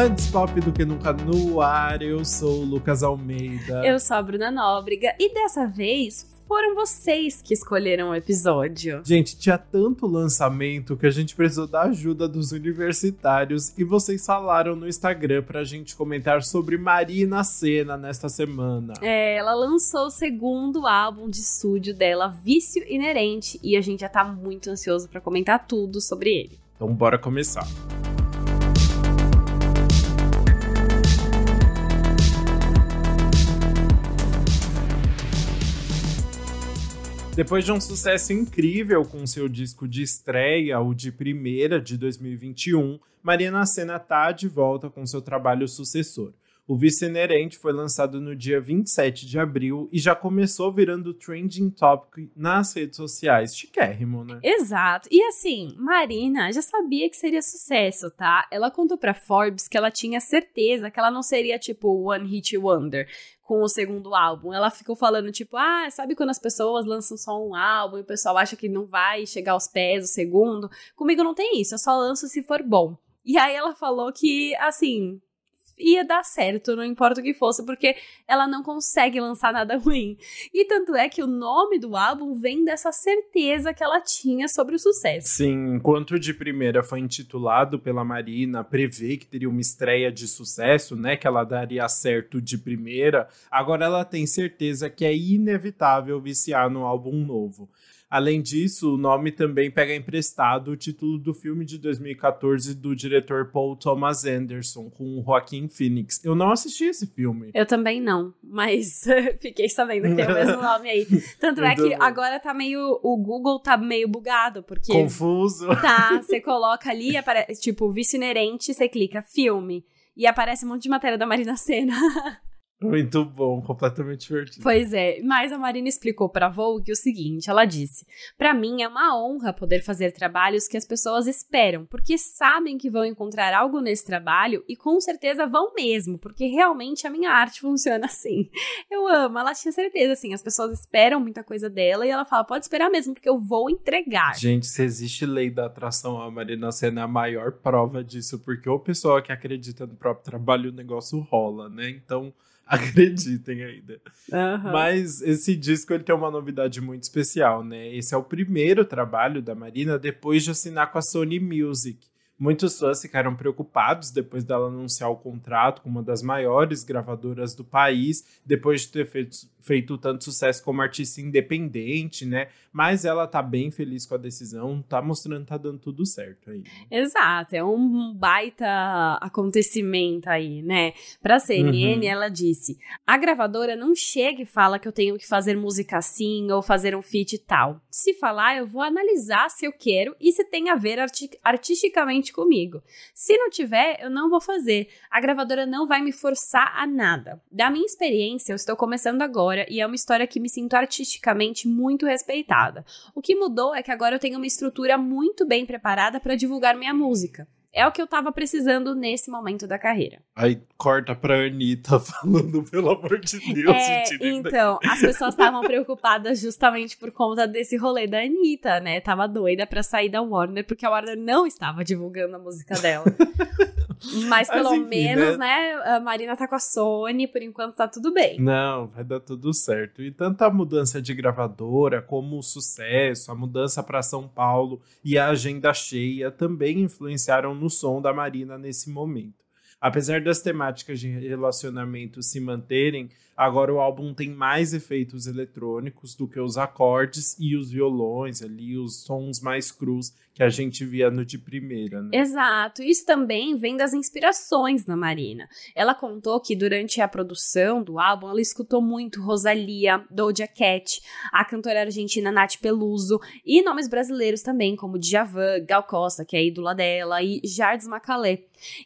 Antes pop do que nunca no ar, eu sou o Lucas Almeida. Eu sou a Bruna Nóbrega e dessa vez foram vocês que escolheram o episódio. Gente, tinha tanto lançamento que a gente precisou da ajuda dos universitários e vocês falaram no Instagram pra gente comentar sobre Marina Senna nesta semana. É, ela lançou o segundo álbum de estúdio dela, Vício Inerente, e a gente já tá muito ansioso para comentar tudo sobre ele. Então bora começar. Depois de um sucesso incrível com seu disco de estreia, o de primeira de 2021, Marina Senna tá de volta com seu trabalho sucessor. O Vice Inerente foi lançado no dia 27 de abril e já começou virando trending topic nas redes sociais. Chiquérrimo, né? Exato. E assim, Marina já sabia que seria sucesso, tá? Ela contou pra Forbes que ela tinha certeza que ela não seria tipo One Hit Wonder com o segundo álbum. Ela ficou falando, tipo, ah, sabe quando as pessoas lançam só um álbum e o pessoal acha que não vai chegar aos pés o segundo? Comigo não tem isso, eu só lanço se for bom. E aí ela falou que, assim, ia dar certo, não importa o que fosse, porque ela não consegue lançar nada ruim. E tanto é que o nome do álbum vem dessa certeza que ela tinha sobre o sucesso. Sim, enquanto de primeira foi intitulado pela Marina, prevê que teria uma estreia de sucesso, né, que ela daria certo de primeira, agora ela tem certeza que é inevitável viciar no álbum novo. Além disso, o nome também pega emprestado o título do filme de 2014 do diretor Paul Thomas Anderson, com o Joaquin Phoenix. Eu não assisti esse filme. Eu também não, mas fiquei sabendo que tem o mesmo nome aí. Tanto é que agora tá meio. O Google tá meio bugado, porque. Confuso. Tá, você coloca ali, aparece, tipo, vício inerente, você clica filme. E aparece um monte de matéria da Marina Senna. Muito bom, completamente divertido. Pois é, mas a Marina explicou para Vogue o seguinte, ela disse: "Para mim é uma honra poder fazer trabalhos que as pessoas esperam, porque sabem que vão encontrar algo nesse trabalho e com certeza vão mesmo, porque realmente a minha arte funciona assim. Eu amo, ela tinha certeza assim, as pessoas esperam muita coisa dela e ela fala: "Pode esperar mesmo, porque eu vou entregar". Gente, se existe lei da atração, a Marina Senna é a maior prova disso, porque o pessoal que acredita no próprio trabalho, o negócio rola, né? Então, acreditem ainda. Uhum. Mas esse disco ele tem uma novidade muito especial, né? Esse é o primeiro trabalho da Marina depois de assinar com a Sony Music. Muitos fãs ficaram preocupados depois dela anunciar o contrato com uma das maiores gravadoras do país, depois de ter feito, feito tanto sucesso como artista independente, né? Mas ela tá bem feliz com a decisão, tá mostrando que tá dando tudo certo aí. Exato, é um baita acontecimento aí, né? Pra CNN, uhum. ela disse: a gravadora não chega e fala que eu tenho que fazer música assim ou fazer um feat e tal. Se falar, eu vou analisar se eu quero e se tem a ver arti artisticamente comigo. Se não tiver, eu não vou fazer. A gravadora não vai me forçar a nada. Da minha experiência, eu estou começando agora e é uma história que me sinto artisticamente muito respeitada. O que mudou é que agora eu tenho uma estrutura muito bem preparada para divulgar minha música. É o que eu tava precisando nesse momento da carreira. Aí corta pra Anitta falando, pelo amor de Deus. É, então, as pessoas estavam preocupadas justamente por conta desse rolê da Anitta, né? Tava doida pra sair da Warner, porque a Warner não estava divulgando a música dela. Mas pelo enfim, menos, né? né? a Marina tá com a Sony, por enquanto tá tudo bem. Não, vai dar tudo certo. E tanto a mudança de gravadora, como o sucesso, a mudança para São Paulo e a agenda cheia também influenciaram no som da Marina nesse momento. Apesar das temáticas de relacionamento se manterem, agora o álbum tem mais efeitos eletrônicos do que os acordes e os violões ali, os sons mais crus que a gente via no de primeira, né? Exato. Isso também vem das inspirações da Marina. Ela contou que durante a produção do álbum ela escutou muito Rosalia, Doja Cat, a cantora argentina Nath Peluso e nomes brasileiros também, como Djavan, Gal Costa, que é ídola dela, e Jardim Macalé.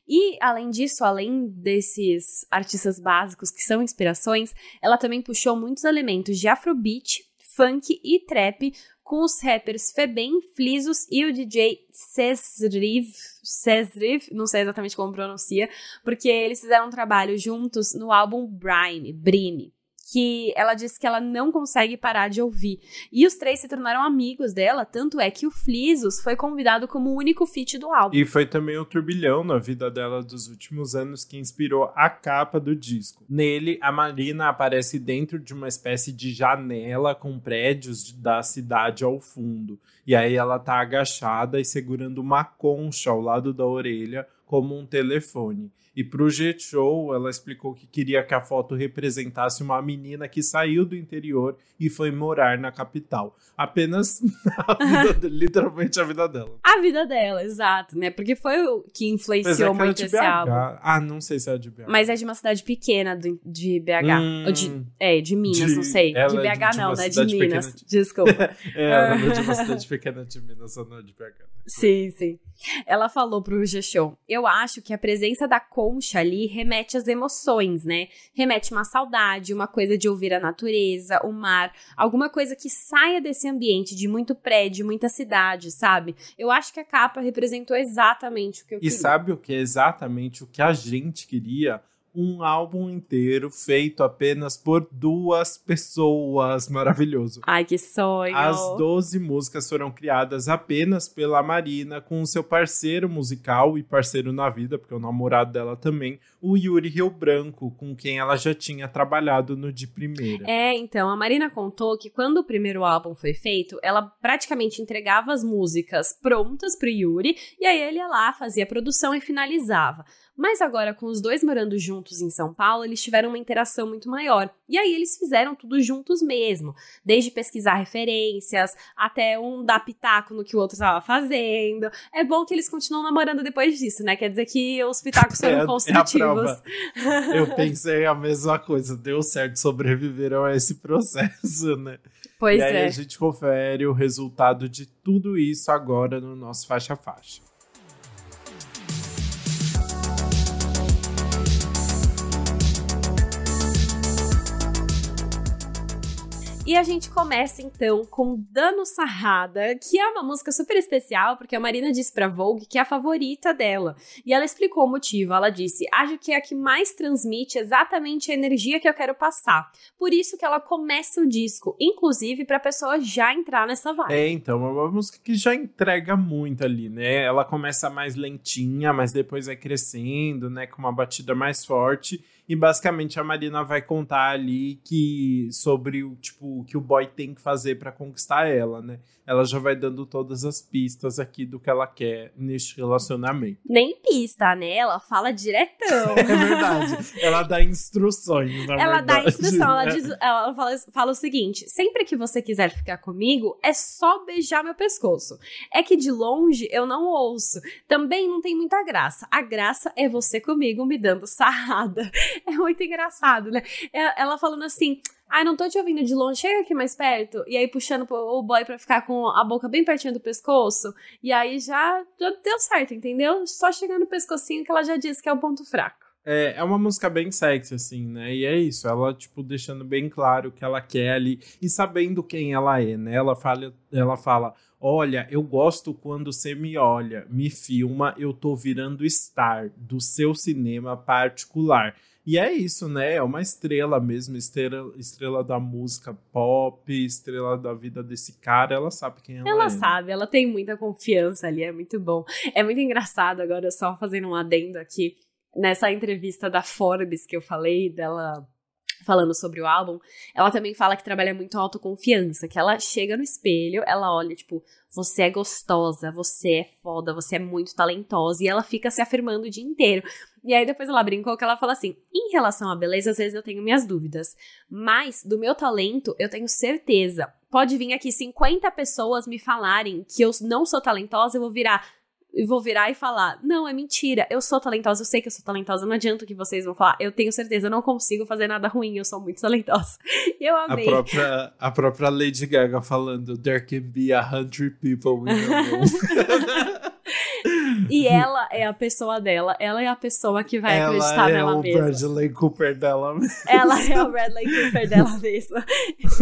E, além disso, além desses artistas básicos que são inspirações, ela também puxou muitos elementos de afrobeat, funk e trap com os rappers Febem, Flisos e o DJ Cesriv, Cesriv, não sei exatamente como pronuncia, porque eles fizeram um trabalho juntos no álbum Brine, Brine, que ela disse que ela não consegue parar de ouvir. E os três se tornaram amigos dela, tanto é que o Flisos foi convidado como o único feat do álbum. E foi também o turbilhão na vida dela dos últimos anos que inspirou a capa do disco. Nele, a Marina aparece dentro de uma espécie de janela com prédios da cidade ao fundo. E aí ela tá agachada e segurando uma concha ao lado da orelha como um telefone. E para o G-Show, ela explicou que queria que a foto representasse uma menina que saiu do interior e foi morar na capital. Apenas a vida, literalmente a vida dela. A vida dela, exato, né? Porque foi o que influenciou é muito esse álbum. Ah, não sei se é de BH. Mas é de uma cidade pequena do, de BH. Hum, de, é, de Minas, de, não sei. De BH é de, não, né? De Minas. De... Desculpa. é, ela é de uma cidade pequena de Minas, não é de BH. Sim, sim. Ela falou pro G-Show: Eu acho que a presença da concha ali remete às emoções, né? Remete uma saudade, uma coisa de ouvir a natureza, o mar, alguma coisa que saia desse ambiente de muito prédio, muita cidade, sabe? Eu acho que a capa representou exatamente o que eu e queria. E sabe o que é exatamente o que a gente queria? Um álbum inteiro feito apenas por duas pessoas. Maravilhoso. Ai, que sonho! As 12 músicas foram criadas apenas pela Marina, com o seu parceiro musical e parceiro na vida, porque é o namorado dela também, o Yuri Rio Branco, com quem ela já tinha trabalhado no de primeira. É, então, a Marina contou que quando o primeiro álbum foi feito, ela praticamente entregava as músicas prontas pro Yuri, e aí ele ia lá, fazia a produção e finalizava. Mas agora, com os dois morando juntos em São Paulo, eles tiveram uma interação muito maior. E aí eles fizeram tudo juntos mesmo. Desde pesquisar referências, até um dar pitaco no que o outro estava fazendo. É bom que eles continuam namorando depois disso, né? Quer dizer que os pitacos foram é, construtivos. É Eu pensei a mesma coisa. Deu certo, sobreviveram a esse processo, né? Pois e aí é. a gente confere o resultado de tudo isso agora no nosso faixa faixa. E a gente começa então com Dano Sarrada, que é uma música super especial, porque a Marina disse pra Vogue que é a favorita dela. E ela explicou o motivo. Ela disse: Acho que é a que mais transmite exatamente a energia que eu quero passar. Por isso que ela começa o disco, inclusive pra pessoa já entrar nessa vibe. É, então, é uma música que já entrega muito ali, né? Ela começa mais lentinha, mas depois vai crescendo, né? Com uma batida mais forte. E basicamente a Marina vai contar ali que sobre o tipo o que o boy tem que fazer para conquistar ela, né? Ela já vai dando todas as pistas aqui do que ela quer neste relacionamento. Nem pista, né? Ela fala diretão. é verdade. Ela dá instruções, na Ela verdade, dá instrução, ela, né? diz, ela fala, fala o seguinte: sempre que você quiser ficar comigo, é só beijar meu pescoço. É que de longe eu não ouço. Também não tem muita graça. A graça é você comigo me dando sarrada. É muito engraçado, né? É, Ela falando assim. Ai, não tô te ouvindo de longe, chega aqui mais perto. E aí puxando o boy pra ficar com a boca bem pertinho do pescoço. E aí já, já deu certo, entendeu? Só chegando no pescocinho que ela já disse que é o ponto fraco. É, é uma música bem sexy, assim, né? E é isso, ela, tipo, deixando bem claro o que ela quer ali e sabendo quem ela é, né? Ela fala, ela fala: Olha, eu gosto quando você me olha, me filma, eu tô virando star do seu cinema particular. E é isso, né? É uma estrela mesmo, estrela, estrela da música pop, estrela da vida desse cara. Ela sabe quem ela, Ela é. sabe, ela tem muita confiança ali, é muito bom. É muito engraçado agora, só fazendo um adendo aqui. Nessa entrevista da Forbes que eu falei, dela falando sobre o álbum, ela também fala que trabalha muito autoconfiança, que ela chega no espelho, ela olha, tipo, você é gostosa, você é foda, você é muito talentosa, e ela fica se afirmando o dia inteiro. E aí depois ela brincou que ela fala assim: em relação à beleza, às vezes eu tenho minhas dúvidas, mas do meu talento eu tenho certeza. Pode vir aqui 50 pessoas me falarem que eu não sou talentosa, eu vou virar e vou virar e falar: Não, é mentira, eu sou talentosa, eu sei que eu sou talentosa, não adianta o que vocês vão falar, eu tenho certeza, eu não consigo fazer nada ruim, eu sou muito talentosa. Eu A amei. própria, a própria Lady Gaga falando: There can be a hundred people in the room. E ela é a pessoa dela. Ela é a pessoa que vai ela acreditar é nela mesma. Ela é o Bradley Cooper dela mesmo. Ela é o Bradley Cooper dela mesma.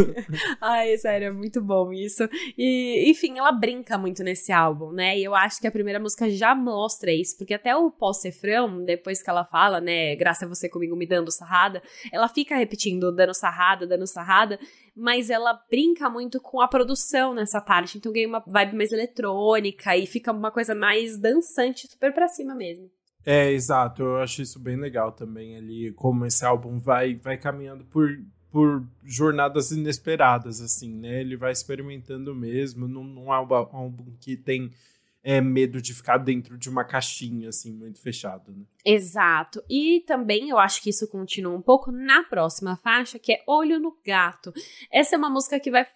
Ai, sério, é muito bom isso. E, enfim, ela brinca muito nesse álbum, né? E eu acho que a primeira música já mostra isso, porque até o pós-refrão, depois que ela fala, né, graças a você comigo me dando sarrada, ela fica repetindo dando sarrada, dando sarrada, mas ela brinca muito com a produção nessa parte. Então ganha uma vibe mais eletrônica e fica uma coisa mais dançante, super pra cima mesmo. É, exato. Eu acho isso bem legal também ali, como esse álbum vai, vai caminhando por, por jornadas inesperadas, assim, né? Ele vai experimentando mesmo, num, num álbum, álbum que tem é, medo de ficar dentro de uma caixinha, assim, muito fechado, né? Exato. E também eu acho que isso continua um pouco na próxima faixa, que é Olho no Gato. Essa é uma música que vai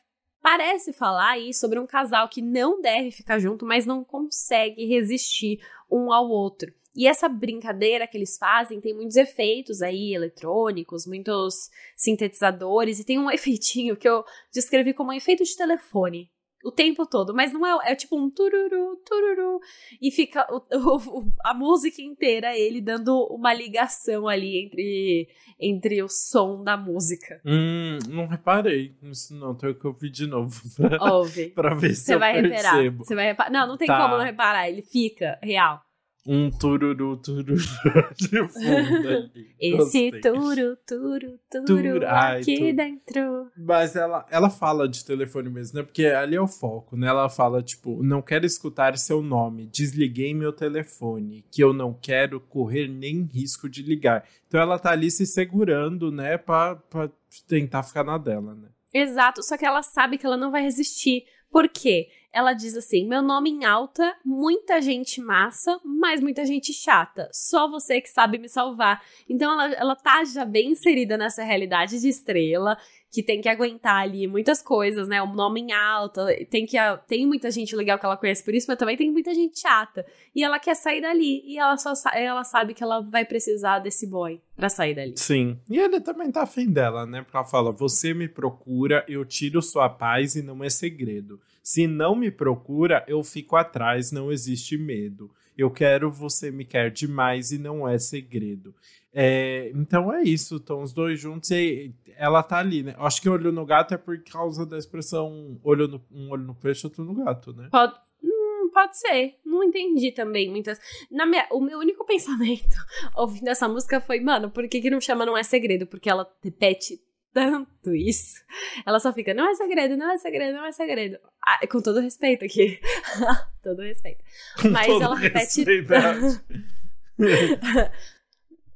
parece falar aí sobre um casal que não deve ficar junto, mas não consegue resistir um ao outro. E essa brincadeira que eles fazem tem muitos efeitos aí eletrônicos, muitos sintetizadores, e tem um efeitinho que eu descrevi como um efeito de telefone o tempo todo, mas não é, é tipo um tururu, tururu, e fica o, o, a música inteira ele dando uma ligação ali entre, entre o som da música. Hum, não reparei nisso não, tenho que ouvir de novo pra, Ouve. pra ver se Você vai reparar, você vai reparar, não, não tem tá. como não reparar, ele fica real um tururu, tururu de fundo ali. Esse turu, turu, turu, Ai, aqui dentro. Mas ela, ela fala de telefone mesmo, né? Porque ali é o foco, né? Ela fala, tipo, não quero escutar seu nome, desliguei meu telefone, que eu não quero correr nem risco de ligar. Então ela tá ali se segurando, né? Pra, pra tentar ficar na dela, né? Exato, só que ela sabe que ela não vai resistir. Por quê? Ela diz assim: meu nome em alta, muita gente massa, mas muita gente chata. Só você que sabe me salvar. Então ela, ela tá já bem inserida nessa realidade de estrela, que tem que aguentar ali muitas coisas, né? O nome em alta, tem que tem muita gente legal que ela conhece por isso, mas também tem muita gente chata. E ela quer sair dali, e ela só ela sabe que ela vai precisar desse boy para sair dali. Sim. E ele também tá afim dela, né? Porque ela fala: "Você me procura, eu tiro sua paz e não é segredo. Se não me procura, eu fico atrás, não existe medo. Eu quero, você me quer demais e não é segredo." É, então é isso, estão os dois juntos e ela tá ali, né? Acho que olho no gato é por causa da expressão olho no, um olho no peixe, outro no gato, né? Pode, hum, pode ser. Não entendi também muitas. Na minha, o meu único pensamento ouvindo essa música foi, mano, por que, que não chama Não é Segredo? Porque ela repete tanto isso. Ela só fica, não é segredo, não é segredo, não é segredo. Ah, com todo respeito aqui. todo respeito. Mas ela repete.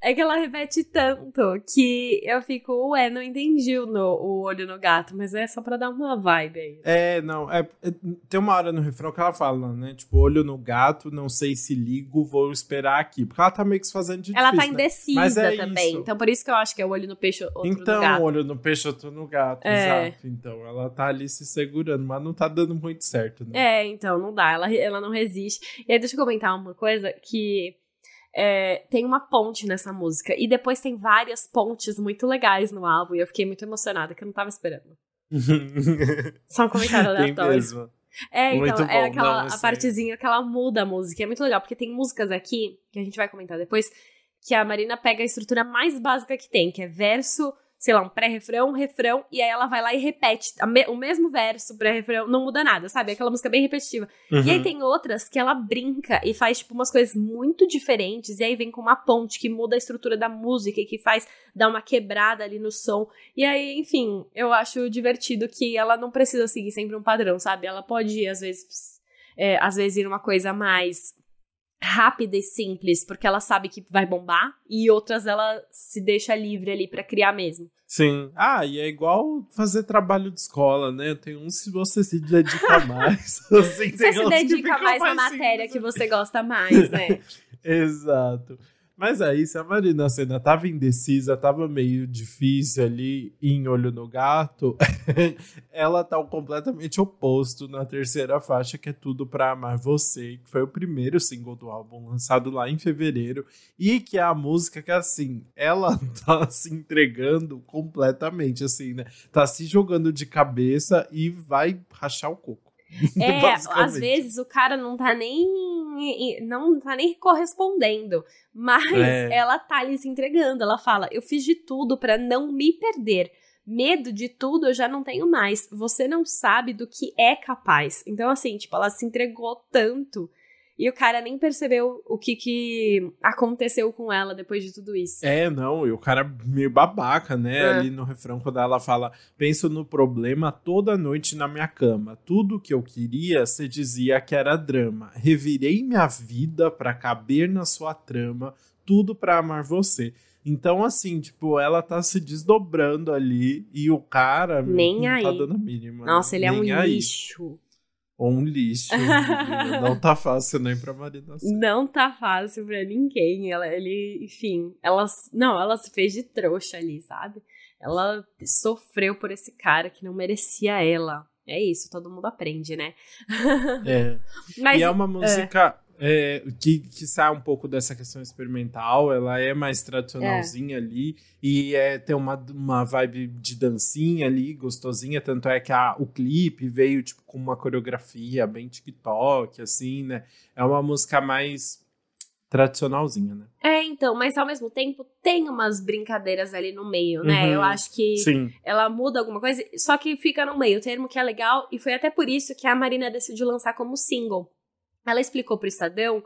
É que ela repete tanto que eu fico, ué, não entendi o, no, o olho no gato, mas é só pra dar uma vibe aí. É, não, é, é, tem uma hora no refrão que ela fala, né? Tipo, olho no gato, não sei se ligo, vou esperar aqui. Porque ela tá meio que se fazendo de Ela tá difícil, tá indecisa né? é também. Isso. Então por isso que eu acho que é o olho no peixe, outro então, no gato. Então, olho no peixe, outro no gato, é. exato. Então ela tá ali se segurando, mas não tá dando muito certo, né? É, então, não dá. Ela, ela não resiste. E aí, deixa eu comentar uma coisa que é, tem uma ponte nessa música. E depois tem várias pontes muito legais no álbum. E eu fiquei muito emocionada, que eu não tava esperando. Só um comentário aleatório. mesmo. É, então, é aquela não, a partezinha que ela muda a música. É muito legal, porque tem músicas aqui, que a gente vai comentar depois, que a Marina pega a estrutura mais básica que tem, que é verso, sei lá, um pré-refrão, refrão, e aí ela vai lá e repete me o mesmo verso, pré-refrão, não muda nada, sabe? Aquela música bem repetitiva. Uhum. E aí tem outras que ela brinca e faz, tipo, umas coisas muito diferentes, e aí vem com uma ponte que muda a estrutura da música e que faz dar uma quebrada ali no som. E aí, enfim, eu acho divertido que ela não precisa seguir sempre um padrão, sabe? Ela pode, às vezes, é, às vezes ir uma coisa mais rápida e simples, porque ela sabe que vai bombar, e outras ela se deixa livre ali para criar mesmo. Sim. Ah, e é igual fazer trabalho de escola, né? Tem uns se você se dedica mais. assim, você se dedica mais na matéria simples. que você gosta mais, né? Exato. Mas aí, se a Marina Senna tava indecisa, tava meio difícil ali em Olho no Gato, ela tá completamente oposto na terceira faixa, que é Tudo Pra Amar Você, que foi o primeiro single do álbum, lançado lá em fevereiro, e que é a música que, assim, ela tá se entregando completamente, assim, né? Tá se jogando de cabeça e vai rachar o coco. É, às vezes o cara não tá nem não tá nem correspondendo, mas é. ela tá ali se entregando. Ela fala: "Eu fiz de tudo para não me perder. Medo de tudo eu já não tenho mais. Você não sabe do que é capaz". Então assim, tipo, ela se entregou tanto e o cara nem percebeu o que, que aconteceu com ela depois de tudo isso. É, não, e o cara meio babaca, né? É. Ali no refrão, quando ela fala: Penso no problema toda noite na minha cama. Tudo que eu queria, você dizia que era drama. Revirei minha vida para caber na sua trama, tudo para amar você. Então, assim, tipo, ela tá se desdobrando ali e o cara nem não aí. tá dando a mínima. Nossa, ele é um aí. lixo um lixo. não tá fácil nem pra Marina Não tá fácil pra ninguém. Ela, ele, enfim, ela, não, ela se fez de trouxa ali, sabe? Ela sofreu por esse cara que não merecia ela. É isso, todo mundo aprende, né? É. Mas, e é uma música é, que, que sai um pouco dessa questão experimental, ela é mais tradicionalzinha é. ali e é, tem uma, uma vibe de dancinha ali, gostosinha, tanto é que a, o clipe veio tipo com uma coreografia bem TikTok, assim, né? É uma música mais tradicionalzinha, né? É, então, mas ao mesmo tempo tem umas brincadeiras ali no meio, né? Uhum, Eu acho que sim. ela muda alguma coisa, só que fica no meio, o termo que é legal, e foi até por isso que a Marina decidiu lançar como single. Ela explicou para o Estadão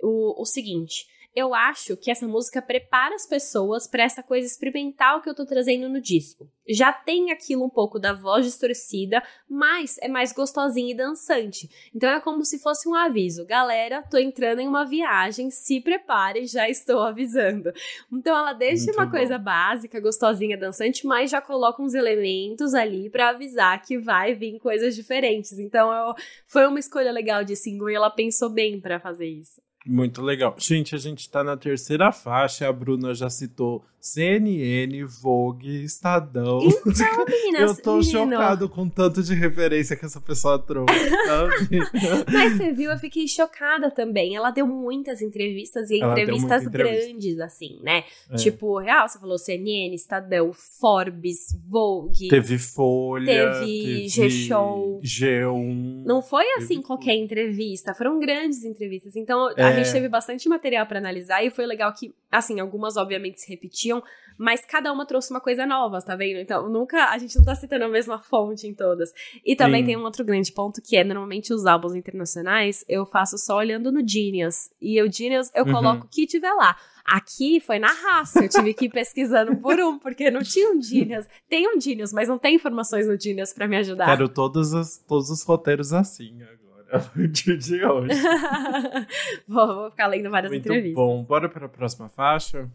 o, o seguinte: eu acho que essa música prepara as pessoas para essa coisa experimental que eu tô trazendo no disco. Já tem aquilo um pouco da voz distorcida, mas é mais gostosinho e dançante. Então é como se fosse um aviso. Galera, tô entrando em uma viagem, se prepare, já estou avisando. Então ela deixa Muito uma bom. coisa básica, gostosinha, dançante, mas já coloca uns elementos ali para avisar que vai vir coisas diferentes. Então eu, foi uma escolha legal de single e ela pensou bem para fazer isso. Muito legal. Gente, a gente tá na terceira faixa, a Bruna já citou CNN, Vogue, Estadão. Então, meninas, Eu tô menino. chocado com tanto de referência que essa pessoa trouxe, Mas você viu, eu fiquei chocada também. Ela deu muitas entrevistas e Ela entrevistas entrevista. grandes, assim, né? É. Tipo, real, você falou CNN, Estadão, Forbes, Vogue. Teve Folha. Teve, G-Show. G1. Não foi assim teve... qualquer entrevista, foram grandes entrevistas. Então, é. a gente teve bastante material para analisar e foi legal que, assim, algumas obviamente se repetiam mas cada uma trouxe uma coisa nova, tá vendo? Então, nunca, a gente não tá citando a mesma fonte em todas. E também Sim. tem um outro grande ponto que é, normalmente os álbuns internacionais, eu faço só olhando no Genius. E o Genius, eu uhum. coloco o que tiver lá. Aqui foi na raça, eu tive que ir pesquisando por um, porque não tinha um Genius. Tem um Genius, mas não tem informações no Genius para me ajudar. Quero todos, as, todos os roteiros assim agora. A partir de hoje. vou, vou, ficar lendo várias Muito entrevistas. Bom, bora para a próxima faixa?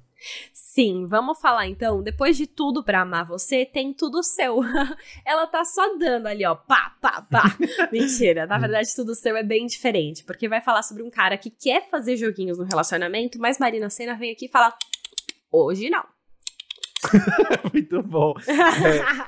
Sim, vamos falar então. Depois de tudo para amar você, tem tudo seu. Ela tá só dando ali, ó, pá, pá, pá. Mentira, na verdade tudo seu é bem diferente, porque vai falar sobre um cara que quer fazer joguinhos no relacionamento, mas Marina Senna vem aqui e fala: "Hoje não". Muito bom.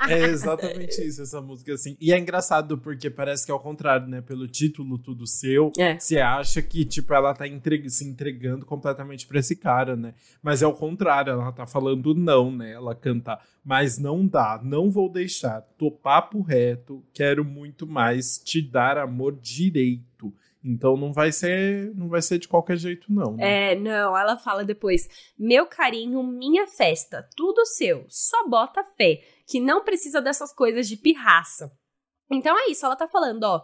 É, é, exatamente isso, essa música, assim. E é engraçado porque parece que é ao contrário, né? Pelo título Tudo Seu, é. você acha que, tipo, ela tá entre... se entregando completamente pra esse cara, né? Mas é ao contrário, ela tá falando não, né? Ela canta, mas não dá, não vou deixar, tô papo reto, quero muito mais te dar amor direito. Então não vai ser, não vai ser de qualquer jeito não. Né? É, não, ela fala depois: "Meu carinho, minha festa, tudo seu. Só bota fé, que não precisa dessas coisas de pirraça". Então é isso, ela tá falando, ó,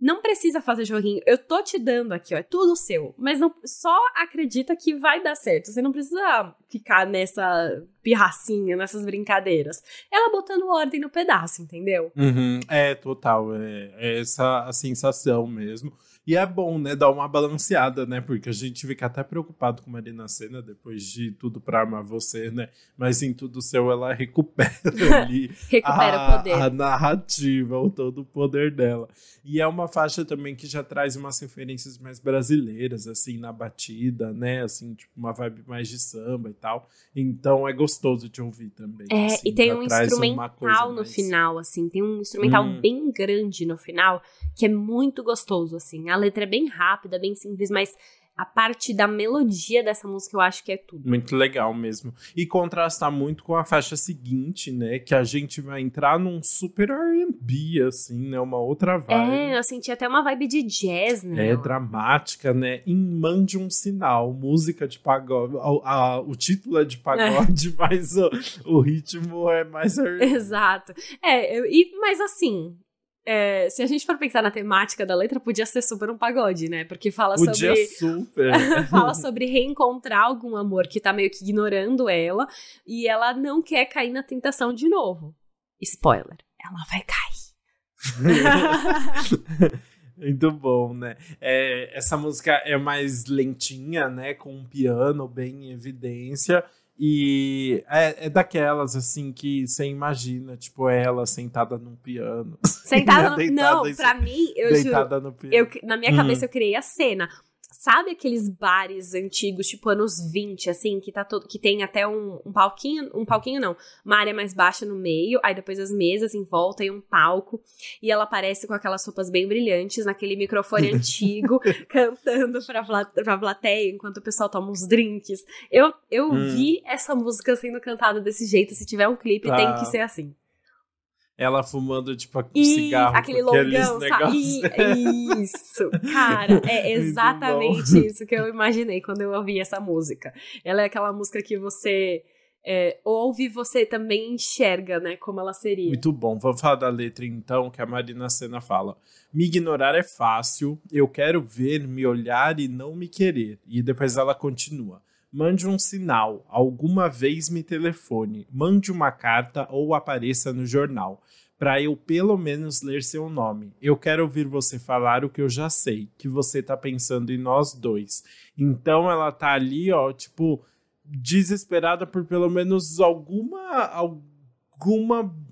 não precisa fazer joguinho. Eu tô te dando aqui, ó, é tudo seu. Mas não só acredita que vai dar certo. Você não precisa ficar nessa pirracinha, nessas brincadeiras. Ela botando ordem no pedaço, entendeu? Uhum, é, total. É, é essa a sensação mesmo. E é bom, né, dar uma balanceada, né? Porque a gente fica até preocupado com Marina Senna depois de tudo pra amar você, né? Mas em tudo seu ela recupera ali recupera a, o poder. a narrativa, o todo o poder dela. E é uma faixa também que já traz umas referências mais brasileiras, assim, na batida, né? Assim, tipo, uma vibe mais de samba e tal. Então é gostoso de ouvir também. É, assim, e tem um instrumental no mais... final, assim, tem um instrumental hum. bem grande no final, que é muito gostoso, assim. A letra é bem rápida, bem simples, mas a parte da melodia dessa música eu acho que é tudo. Muito legal mesmo. E contrasta muito com a faixa seguinte, né? Que a gente vai entrar num super R&B, assim, né? Uma outra vibe. É, eu senti até uma vibe de jazz, né? É, dramática, né? Em Mande um Sinal, música de pagode. A, a, o título é de pagode, é. mas o, o, ritmo é mais R&B. Exato. É, e, mas assim, é, se a gente for pensar na temática da letra, podia ser super um pagode, né? Porque fala podia sobre. super. fala sobre reencontrar algum amor que tá meio que ignorando ela e ela não quer cair na tentação de novo. Spoiler, ela vai cair. Muito bom, né? É, essa música é mais lentinha, né? Com um piano bem em evidência. E é, é daquelas, assim, que você imagina, tipo, ela sentada num piano. Sentada, no... não, pra mim, eu deitada juro, no piano. Eu, na minha cabeça eu criei a cena. Sabe aqueles bares antigos, tipo anos 20, assim, que tá todo. que tem até um, um palquinho. Um palquinho não. Uma área mais baixa no meio, aí depois as mesas em volta e um palco. E ela aparece com aquelas roupas bem brilhantes, naquele microfone antigo, cantando pra, pra plateia enquanto o pessoal toma uns drinks. Eu, eu hum. vi essa música sendo cantada desse jeito. Se tiver um clipe, tem que ah. ser assim ela fumando, tipo, um e, cigarro. Aquele longão, sabe? Isso, cara, é exatamente isso que eu imaginei quando eu ouvi essa música. Ela é aquela música que você é, ouve você também enxerga, né, como ela seria. Muito bom. Vamos falar da letra, então, que a Marina Senna fala. Me ignorar é fácil, eu quero ver, me olhar e não me querer. E depois ela continua. Mande um sinal, alguma vez me telefone, mande uma carta ou apareça no jornal, para eu pelo menos ler seu nome. Eu quero ouvir você falar o que eu já sei, que você tá pensando em nós dois. Então ela tá ali, ó, tipo, desesperada por pelo menos alguma alguma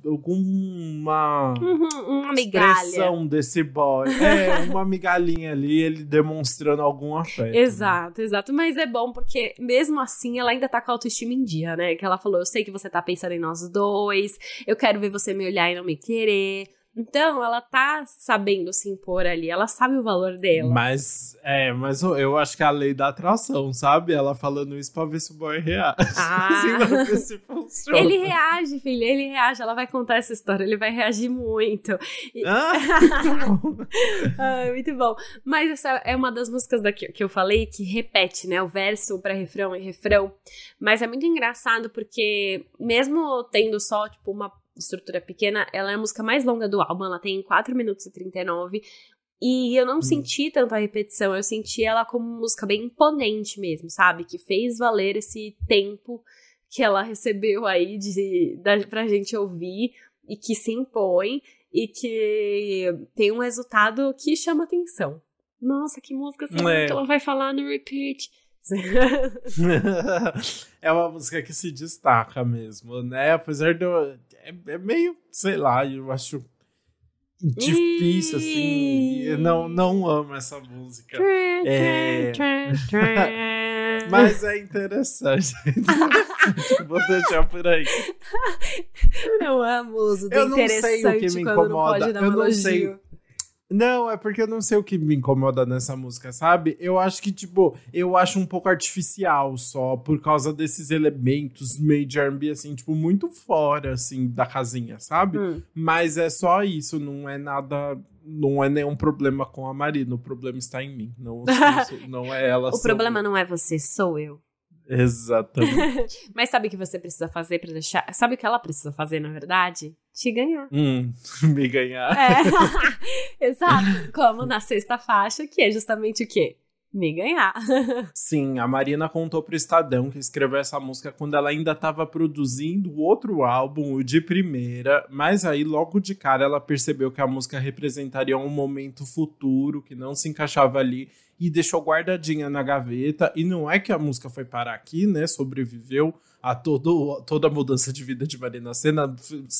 alguma uhum, uma expressão desse boy. É, uma migalhinha ali, ele demonstrando algum afeto. Né? Exato, né? exato. Mas é bom porque, mesmo assim, ela ainda tá com a autoestima em dia, né? Que ela falou: Eu sei que você tá pensando em nós dois, eu quero ver você me olhar e não me querer. Então, ela tá sabendo se impor ali, ela sabe o valor dela. Mas, é, mas eu acho que é a lei da atração, sabe? Ela falando isso pra ver se o boy reage. Ah. se funciona. Ele reage, filha, ele reage. Ela vai contar essa história, ele vai reagir muito. E... Ah, muito ah, muito bom. Mas essa é uma das músicas daqui que eu falei que repete, né? O verso para refrão e refrão. Mas é muito engraçado porque, mesmo tendo só, tipo, uma estrutura pequena, ela é a música mais longa do álbum, ela tem 4 minutos e 39. E eu não hum. senti tanto a repetição, eu senti ela como uma música bem imponente mesmo, sabe? Que fez valer esse tempo que ela recebeu aí de, da, pra gente ouvir e que se impõe e que tem um resultado que chama atenção. Nossa, que música assim, é. que ela vai falar no repeat. é uma música que se destaca mesmo, né? Apesar de. Eu, é, é meio, sei lá, eu acho difícil, assim. Eu não, não amo essa música. É... Mas é interessante. Vou deixar por aí. Eu amo o uso do eu interessante não sei o que me incomoda. eu não sei não, é porque eu não sei o que me incomoda nessa música, sabe? Eu acho que, tipo, eu acho um pouco artificial só, por causa desses elementos meio de R&B, assim, tipo, muito fora, assim, da casinha, sabe? Hum. Mas é só isso, não é nada... Não é nenhum problema com a Marina, o problema está em mim, não, não é ela. o problema eu. não é você, sou eu. Exatamente. Mas sabe o que você precisa fazer para deixar. Sabe o que ela precisa fazer, na verdade? Te ganhar. Hum, me ganhar. É. Exato. Como na sexta faixa, que é justamente o quê? Me ganhar. Sim, a Marina contou pro Estadão que escreveu essa música quando ela ainda estava produzindo outro álbum, o de primeira, mas aí logo de cara ela percebeu que a música representaria um momento futuro que não se encaixava ali e deixou guardadinha na gaveta. E não é que a música foi parar aqui, né? Sobreviveu a todo, toda a mudança de vida de Marina Senna.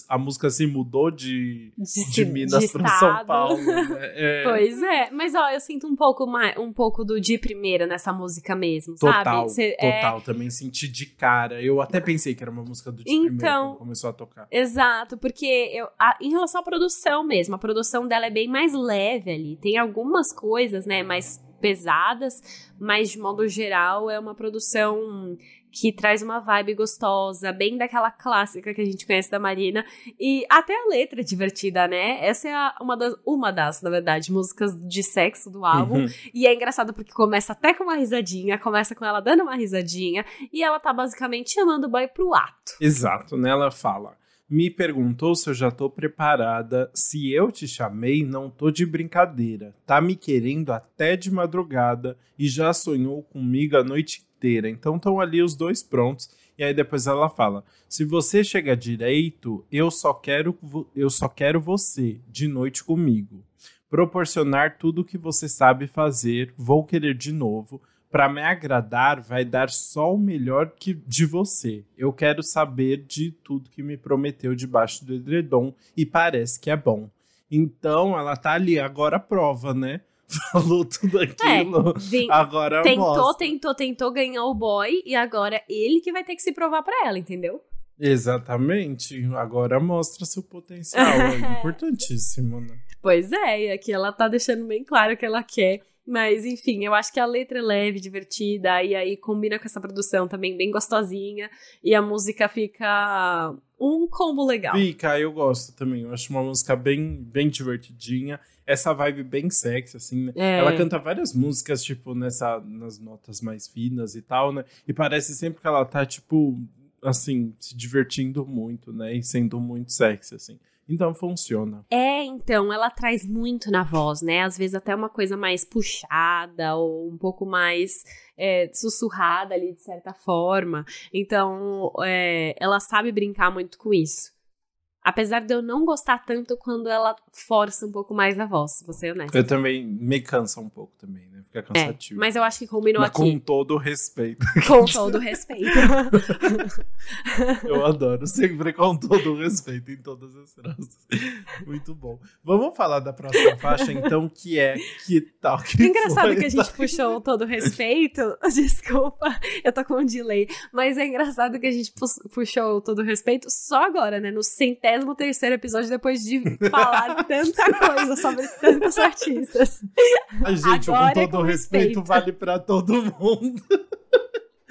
A música se mudou de, de, de Minas para São Paulo. Né? É. Pois é, mas ó, eu sinto um pouco mais, um pouco do de primeira nessa música mesmo, total, sabe? total, é... também senti de cara. Eu até pensei que era uma música do de então, primeira quando começou a tocar. Exato, porque eu, a, em relação à produção mesmo, a produção dela é bem mais leve ali. Tem algumas coisas, né, mais pesadas, mas de modo geral é uma produção que traz uma vibe gostosa, bem daquela clássica que a gente conhece da Marina. E até a letra é divertida, né? Essa é a, uma, das, uma das, na verdade, músicas de sexo do álbum. Uhum. E é engraçado porque começa até com uma risadinha, começa com ela dando uma risadinha, e ela tá basicamente chamando o boy pro ato. Exato, né? Ela fala. Me perguntou se eu já tô preparada. Se eu te chamei, não tô de brincadeira. Tá me querendo até de madrugada e já sonhou comigo a noite inteira. Então estão ali os dois prontos. E aí depois ela fala: "Se você chega direito, eu só quero eu só quero você de noite comigo. Proporcionar tudo o que você sabe fazer, vou querer de novo. Para me agradar, vai dar só o melhor que de você. Eu quero saber de tudo que me prometeu debaixo do edredom e parece que é bom." Então ela tá ali, agora prova, né? falou tudo é, aquilo. É, agora tentou, mostra. tentou, tentou ganhar o boy e agora ele que vai ter que se provar para ela, entendeu? Exatamente. Agora mostra seu potencial. é importantíssimo, né? Pois é, e aqui ela tá deixando bem claro que ela quer. Mas, enfim, eu acho que a letra é leve, divertida, e aí combina com essa produção também bem gostosinha, e a música fica um combo legal. Fica, eu gosto também. Eu acho uma música bem, bem divertidinha essa vibe bem sexy, assim, né? É. Ela canta várias músicas, tipo, nessa, nas notas mais finas e tal, né? E parece sempre que ela tá, tipo, assim, se divertindo muito, né? E sendo muito sexy, assim. Então funciona. É, então, ela traz muito na voz, né? Às vezes até uma coisa mais puxada ou um pouco mais é, sussurrada ali, de certa forma. Então, é, ela sabe brincar muito com isso. Apesar de eu não gostar tanto quando ela força um pouco mais a voz, vou ser honesta. Eu também me cansa um pouco também, né? Fica é, cansativo. É, mas eu acho que combinou mas aqui. Com todo respeito. Com todo respeito. eu adoro, sempre com todo respeito em todas as frases. Muito bom. Vamos falar da próxima faixa, então, que é Que Tal Que Engraçado foi, que a gente tá... puxou todo respeito. Desculpa, eu tô com um delay. Mas é engraçado que a gente puxou todo respeito só agora, né? No centésimo terceiro episódio, depois de falar tanta coisa sobre tantos artistas. A gente, agora com todo o respeito, respeito vale para todo mundo.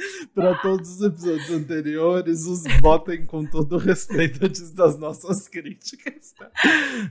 para todos os episódios anteriores, os botem com todo o respeito antes das nossas críticas.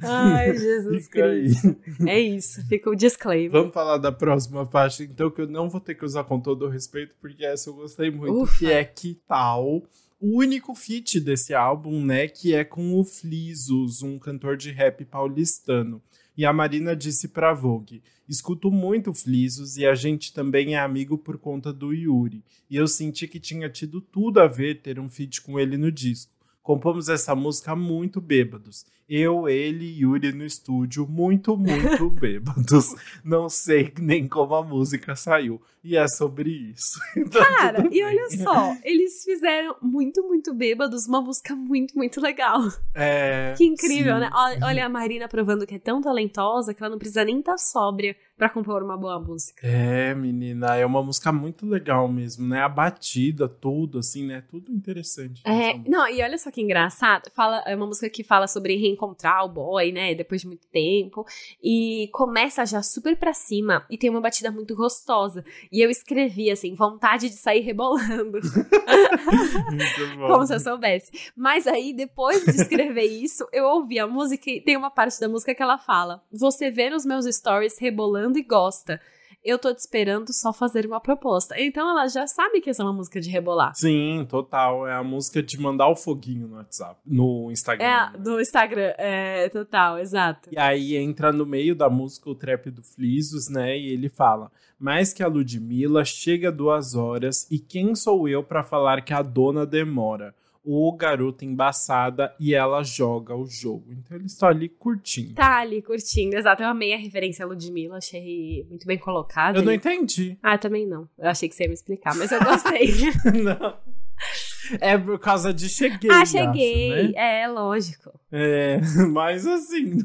Ai, Jesus fica Cristo. Aí. É isso, fica o disclaimer. Vamos falar da próxima faixa, então, que eu não vou ter que usar com todo o respeito, porque essa eu gostei muito, Ufa. que é Que Tal? O único feat desse álbum, né, que é com o Flisos, um cantor de rap paulistano. E a Marina disse pra Vogue: escuto muito Flisos e a gente também é amigo por conta do Yuri. E eu senti que tinha tido tudo a ver ter um feat com ele no disco. Compomos essa música muito bêbados. Eu, ele e Yuri no estúdio, muito, muito bêbados. Não sei nem como a música saiu. E é sobre isso. Então, Cara, e olha só, eles fizeram muito, muito bêbados uma música muito, muito legal. É. Que incrível, sim. né? Olha a Marina provando que é tão talentosa que ela não precisa nem estar tá sóbria para compor uma boa música. É, menina, é uma música muito legal mesmo, né? A batida, tudo, assim, né? Tudo interessante. É, não, e olha só que engraçado. Fala, é uma música que fala sobre reencontrar o boy, né? Depois de muito tempo. E começa já super pra cima e tem uma batida muito gostosa. E eu escrevi, assim, vontade de sair rebolando. Como se eu soubesse. Mas aí, depois de escrever isso, eu ouvi a música e tem uma parte da música que ela fala: Você vê nos meus stories rebolando e gosta. Eu tô te esperando só fazer uma proposta. Então ela já sabe que essa é uma música de rebolar. Sim, total. É a música de mandar o foguinho no WhatsApp, no Instagram. É, no Instagram, é, total, exato. E aí entra no meio da música o trap do Flisos, né? E ele fala: Mais que a Ludmilla, chega duas horas, e quem sou eu para falar que a dona demora? O garoto embaçada e ela joga o jogo. Então eles estão ali curtindo. Tá ali curtindo, exato. Eu amei a referência à Ludmilla, achei muito bem colocada. Eu não entendi. Ah, também não. Eu achei que você ia me explicar, mas eu gostei. não. É por causa de cheguei. Ah, cheguei. Acho, né? É, lógico. É, mas assim,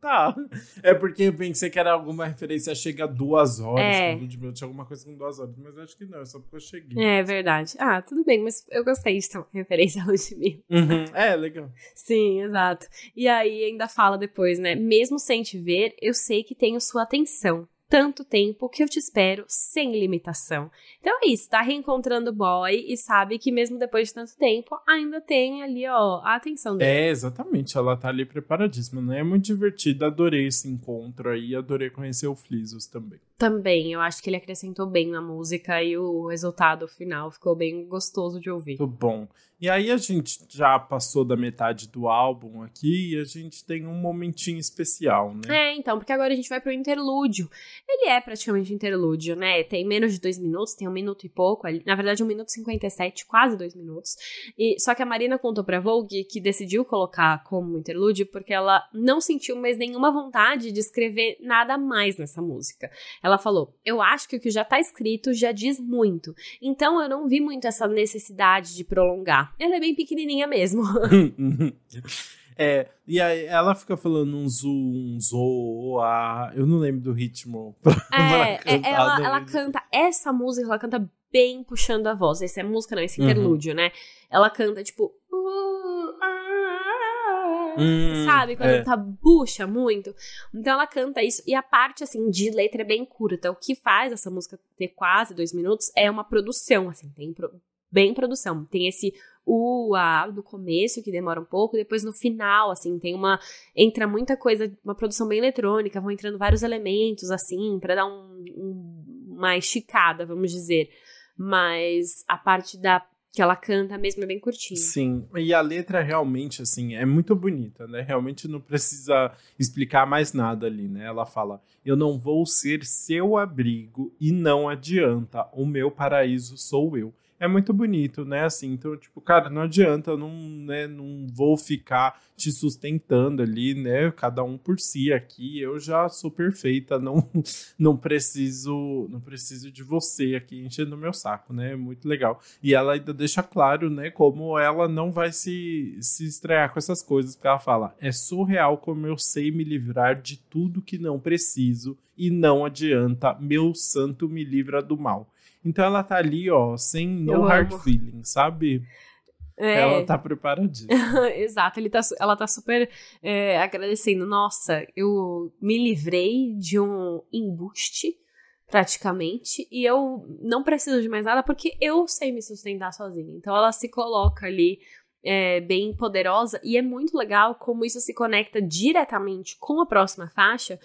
tá. É porque eu pensei que era alguma referência a chega duas horas. É. Ludmilla tinha alguma coisa com duas horas, mas acho que não, é só porque eu cheguei. É verdade. Ah, tudo bem, mas eu gostei de ter uma referência a Ludmilla. Uhum. É, legal. Sim, exato. E aí ainda fala depois, né? Mesmo sem te ver, eu sei que tenho sua atenção. Tanto tempo que eu te espero sem limitação. Então é isso, tá reencontrando o boy e sabe que mesmo depois de tanto tempo, ainda tem ali, ó, a atenção dele. É, exatamente, ela tá ali preparadíssima, né? É muito divertida, adorei esse encontro aí, adorei conhecer o Flisos também. Também, eu acho que ele acrescentou bem na música e o resultado final ficou bem gostoso de ouvir. Muito bom. E aí a gente já passou da metade do álbum aqui e a gente tem um momentinho especial, né? É, então, porque agora a gente vai pro interlúdio. Ele é praticamente interlúdio, né? Tem menos de dois minutos, tem um minuto e pouco ali. Na verdade, um minuto e cinquenta e sete, quase dois minutos. E, só que a Marina contou pra Vogue que decidiu colocar como interlúdio porque ela não sentiu mais nenhuma vontade de escrever nada mais nessa música. Ela falou: Eu acho que o que já tá escrito já diz muito. Então eu não vi muito essa necessidade de prolongar. Ela é bem pequenininha mesmo. É, e aí ela fica falando um zu, um zo, a, eu não lembro do ritmo. É, é ela, ela canta essa música, ela canta bem puxando a voz. Essa é música, não, esse uhum. interlúdio, né? Ela canta tipo. Uh, hum, sabe? Quando é. tá bucha muito. Então ela canta isso. E a parte, assim, de letra é bem curta. O que faz essa música ter quase dois minutos é uma produção, assim, tem pro, bem produção. Tem esse o A do começo, que demora um pouco, depois no final, assim, tem uma. Entra muita coisa, uma produção bem eletrônica, vão entrando vários elementos, assim, para dar um, um, uma esticada, vamos dizer. Mas a parte da que ela canta mesmo é bem curtinha. Sim, e a letra realmente, assim, é muito bonita, né? Realmente não precisa explicar mais nada ali, né? Ela fala: Eu não vou ser seu abrigo e não adianta, o meu paraíso sou eu é muito bonito, né? Assim, então, tipo, cara, não adianta, eu não, né, não vou ficar te sustentando ali, né? Cada um por si aqui. Eu já sou perfeita, não, não preciso, não preciso de você aqui enchendo meu saco, né? É muito legal. E ela ainda deixa claro, né, como ela não vai se, se estrear com essas coisas, porque ela fala: "É surreal como eu sei me livrar de tudo que não preciso e não adianta, meu santo me livra do mal". Então ela tá ali, ó, sem no eu hard amo. feeling, sabe? É. Ela tá preparadíssima. Exato, ele tá, ela tá super é, agradecendo. Nossa, eu me livrei de um embuste, praticamente, e eu não preciso de mais nada porque eu sei me sustentar sozinha. Então ela se coloca ali é, bem poderosa, e é muito legal como isso se conecta diretamente com a próxima faixa,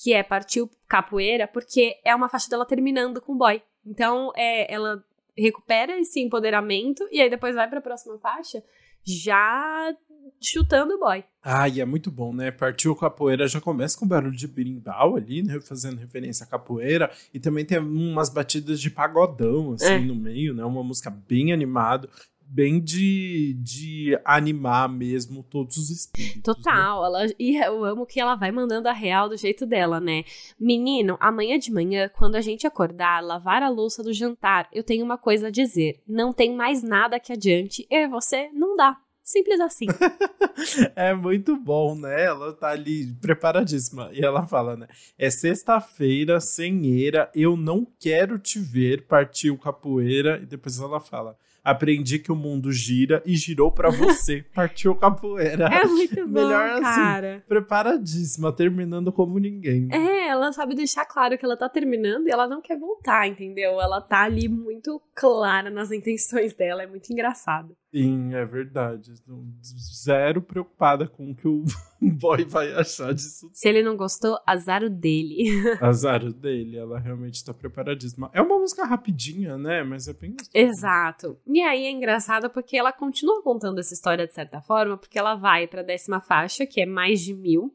que é Partiu Capoeira, porque é uma faixa dela terminando com o boy. Então, é, ela recupera esse empoderamento e aí depois vai para a próxima faixa já chutando o boy. Ah, e é muito bom, né? Partiu capoeira já começa com barulho de berimbau ali, né? Fazendo referência à capoeira. E também tem umas batidas de pagodão, assim, é. no meio, né? Uma música bem animada bem de, de animar mesmo todos os espíritos. Né? Total, né? ela, e eu amo que ela vai mandando a real do jeito dela, né? Menino, amanhã de manhã, quando a gente acordar, lavar a louça do jantar, eu tenho uma coisa a dizer. Não tem mais nada que adiante, eu e você não dá. Simples assim. é muito bom, né? Ela tá ali preparadíssima. E ela fala, né? É sexta-feira, sem eira, eu não quero te ver, partiu capoeira. E depois ela fala: aprendi que o mundo gira e girou para você. Partiu capoeira. É muito bom, Melhor assim, cara. Assim, preparadíssima, terminando como ninguém. É, ela sabe deixar claro que ela tá terminando e ela não quer voltar, entendeu? Ela tá ali muito clara nas intenções dela, é muito engraçado. Sim, é verdade. Zero preocupada com o que o boy vai achar disso. Se ele não gostou, azar o dele. azar o dele, ela realmente tá preparadíssima. É uma música rapidinha, né? Mas é bem gostosa. Exato. E aí é engraçado porque ela continua contando essa história de certa forma, porque ela vai pra décima faixa, que é mais de mil,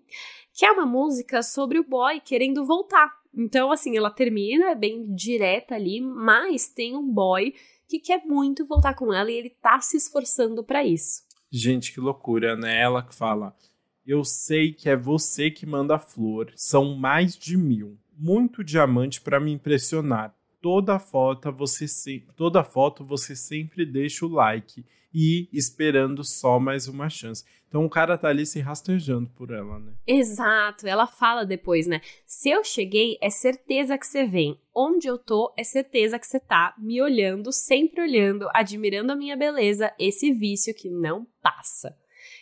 que é uma música sobre o boy querendo voltar. Então, assim, ela termina é bem direta ali, mas tem um boy que quer muito voltar com ela e ele tá se esforçando para isso. Gente, que loucura, né? Ela que fala: Eu sei que é você que manda a flor, são mais de mil. Muito diamante para me impressionar. Toda foto você se... toda foto você sempre deixa o like e esperando só mais uma chance. Então o cara tá ali se rastejando por ela, né? Exato. Ela fala depois, né? Se eu cheguei, é certeza que você vem. Onde eu tô, é certeza que você tá me olhando, sempre olhando, admirando a minha beleza, esse vício que não passa.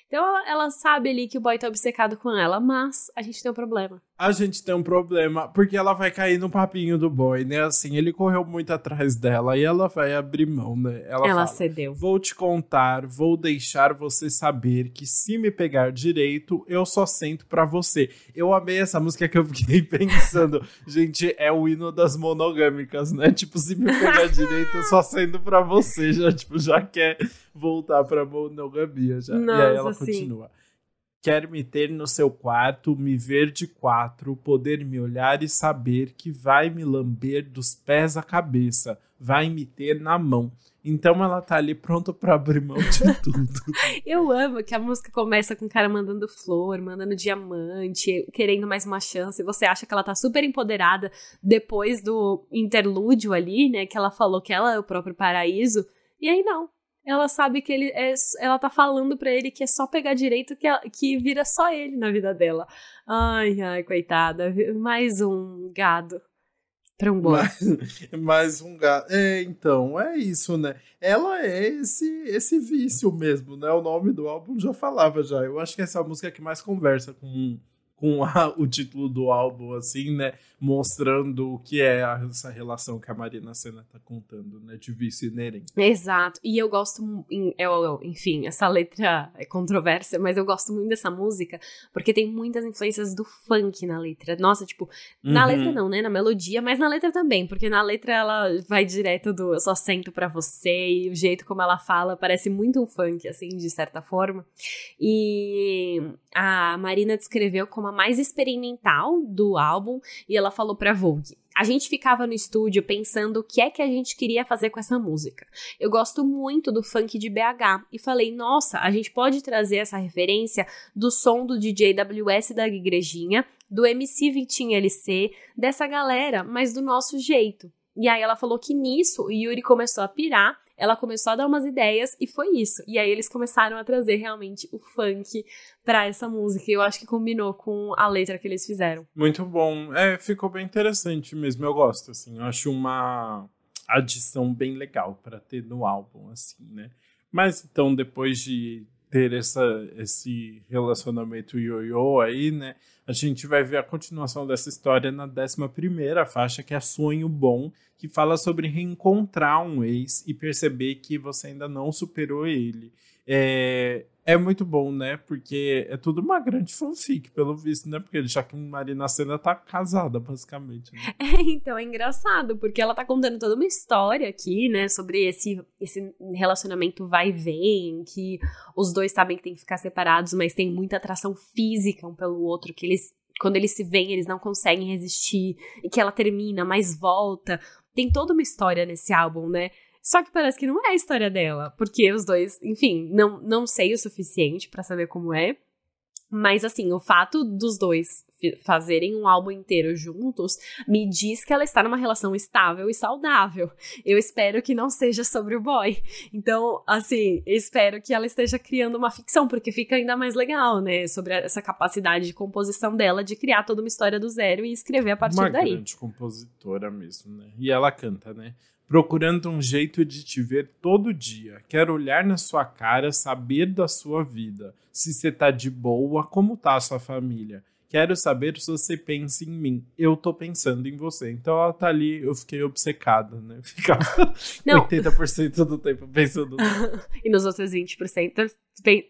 Então ela, ela sabe ali que o boy tá obcecado com ela, mas a gente tem um problema. A gente tem um problema, porque ela vai cair no papinho do boy, né? Assim, ele correu muito atrás dela e ela vai abrir mão, né? Ela, ela fala, cedeu. Vou te contar, vou deixar você saber que se me pegar direito, eu só sento pra você. Eu amei essa música que eu fiquei pensando. gente, é o hino das monogâmicas, né? Tipo, se me pegar direito, eu só sento pra você. Já, tipo, já quer voltar pra monogamia já. Nossa, e aí ela continua. Quer me ter no seu quarto, me ver de quatro, poder me olhar e saber que vai me lamber dos pés à cabeça, vai me ter na mão. Então ela tá ali pronta para abrir mão de tudo. Eu amo que a música começa com o cara mandando flor, mandando diamante, querendo mais uma chance. Você acha que ela tá super empoderada depois do interlúdio ali, né? Que ela falou que ela é o próprio paraíso. E aí não ela sabe que ele é, ela tá falando para ele que é só pegar direito que, que vira só ele na vida dela. Ai, ai, coitada, mais um gado para um boi. Mais, mais um gado. É, então, é isso, né? Ela é esse esse vício mesmo, né? O nome do álbum já falava já. Eu acho que essa música é que mais conversa com com a, o título do álbum, assim, né? Mostrando o que é essa relação que a Marina Senna tá contando, né? De vício inerente. Exato. E eu gosto, eu, enfim, essa letra é controversa, mas eu gosto muito dessa música porque tem muitas influências do funk na letra. Nossa, tipo, na uhum. letra não, né? Na melodia, mas na letra também, porque na letra ela vai direto do eu só sento pra você e o jeito como ela fala parece muito um funk, assim, de certa forma. E a Marina descreveu como mais experimental do álbum e ela falou para Vogue: a gente ficava no estúdio pensando o que é que a gente queria fazer com essa música. Eu gosto muito do funk de BH e falei, nossa, a gente pode trazer essa referência do som do DJ WS da Igrejinha, do MC Vitinho LC, dessa galera, mas do nosso jeito. E aí ela falou que nisso o Yuri começou a pirar ela começou a dar umas ideias e foi isso. E aí eles começaram a trazer realmente o funk para essa música. E eu acho que combinou com a letra que eles fizeram. Muito bom. É, ficou bem interessante mesmo. Eu gosto, assim. Eu acho uma adição bem legal para ter no álbum, assim, né? Mas então, depois de ter essa, esse relacionamento ioiô aí, né? A gente vai ver a continuação dessa história na 11 faixa, que é Sonho Bom, que fala sobre reencontrar um ex e perceber que você ainda não superou ele. É, é muito bom, né? Porque é tudo uma grande fanfic, pelo visto, né? Porque já que Marina Senna tá casada, basicamente. Né? É, então é engraçado, porque ela tá contando toda uma história aqui, né? Sobre esse, esse relacionamento vai e vem, que os dois sabem que tem que ficar separados, mas tem muita atração física um pelo outro, que eles. Quando eles se veem, eles não conseguem resistir, e que ela termina, mas volta. Tem toda uma história nesse álbum, né? Só que parece que não é a história dela, porque os dois, enfim, não, não sei o suficiente para saber como é. Mas assim, o fato dos dois fazerem um álbum inteiro juntos me diz que ela está numa relação estável e saudável. Eu espero que não seja sobre o boy. Então, assim, espero que ela esteja criando uma ficção, porque fica ainda mais legal, né? Sobre essa capacidade de composição dela de criar toda uma história do zero e escrever a partir uma daí. Uma grande compositora mesmo, né? E ela canta, né? Procurando um jeito de te ver todo dia. Quero olhar na sua cara, saber da sua vida. Se você tá de boa, como tá a sua família? Quero saber se você pensa em mim. Eu tô pensando em você. Então ela tá ali, eu fiquei obcecada, né? Ficava Não. 80% do tempo pensando. e nos outros 20%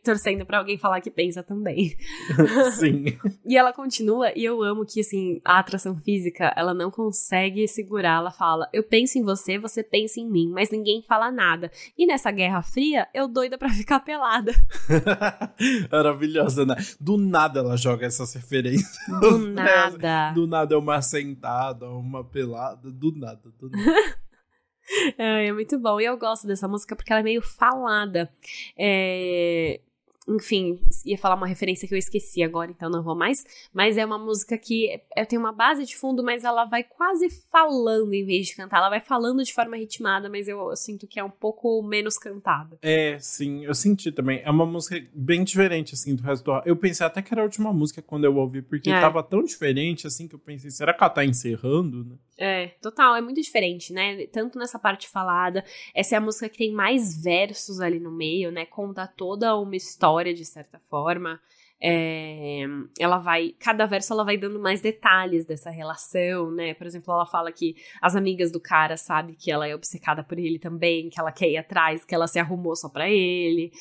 torcendo para alguém falar que pensa também. Sim. e ela continua, e eu amo que, assim, a atração física, ela não consegue segurar. Ela fala: Eu penso em você, você pensa em mim, mas ninguém fala nada. E nessa Guerra Fria, eu doida pra ficar pelada. Maravilhosa, né? Do nada ela joga essas referências. Do nada. Do nada é uma sentada, uma pelada, do nada, do nada. É, é muito bom. E eu gosto dessa música porque ela é meio falada. É, enfim, ia falar uma referência que eu esqueci agora, então não vou mais. Mas é uma música que eu tenho uma base de fundo, mas ela vai quase falando em vez de cantar. Ela vai falando de forma ritmada, mas eu, eu sinto que é um pouco menos cantada. É, sim, eu senti também. É uma música bem diferente, assim, do resto do. Eu pensei até que era a última música quando eu ouvi, porque é. tava tão diferente, assim, que eu pensei, será que ela tá encerrando, né? É, total, é muito diferente, né? Tanto nessa parte falada, essa é a música que tem mais versos ali no meio, né? Conta toda uma história, de certa forma. É, ela vai, cada verso ela vai dando mais detalhes dessa relação, né? Por exemplo, ela fala que as amigas do cara sabem que ela é obcecada por ele também, que ela quer ir atrás, que ela se arrumou só pra ele.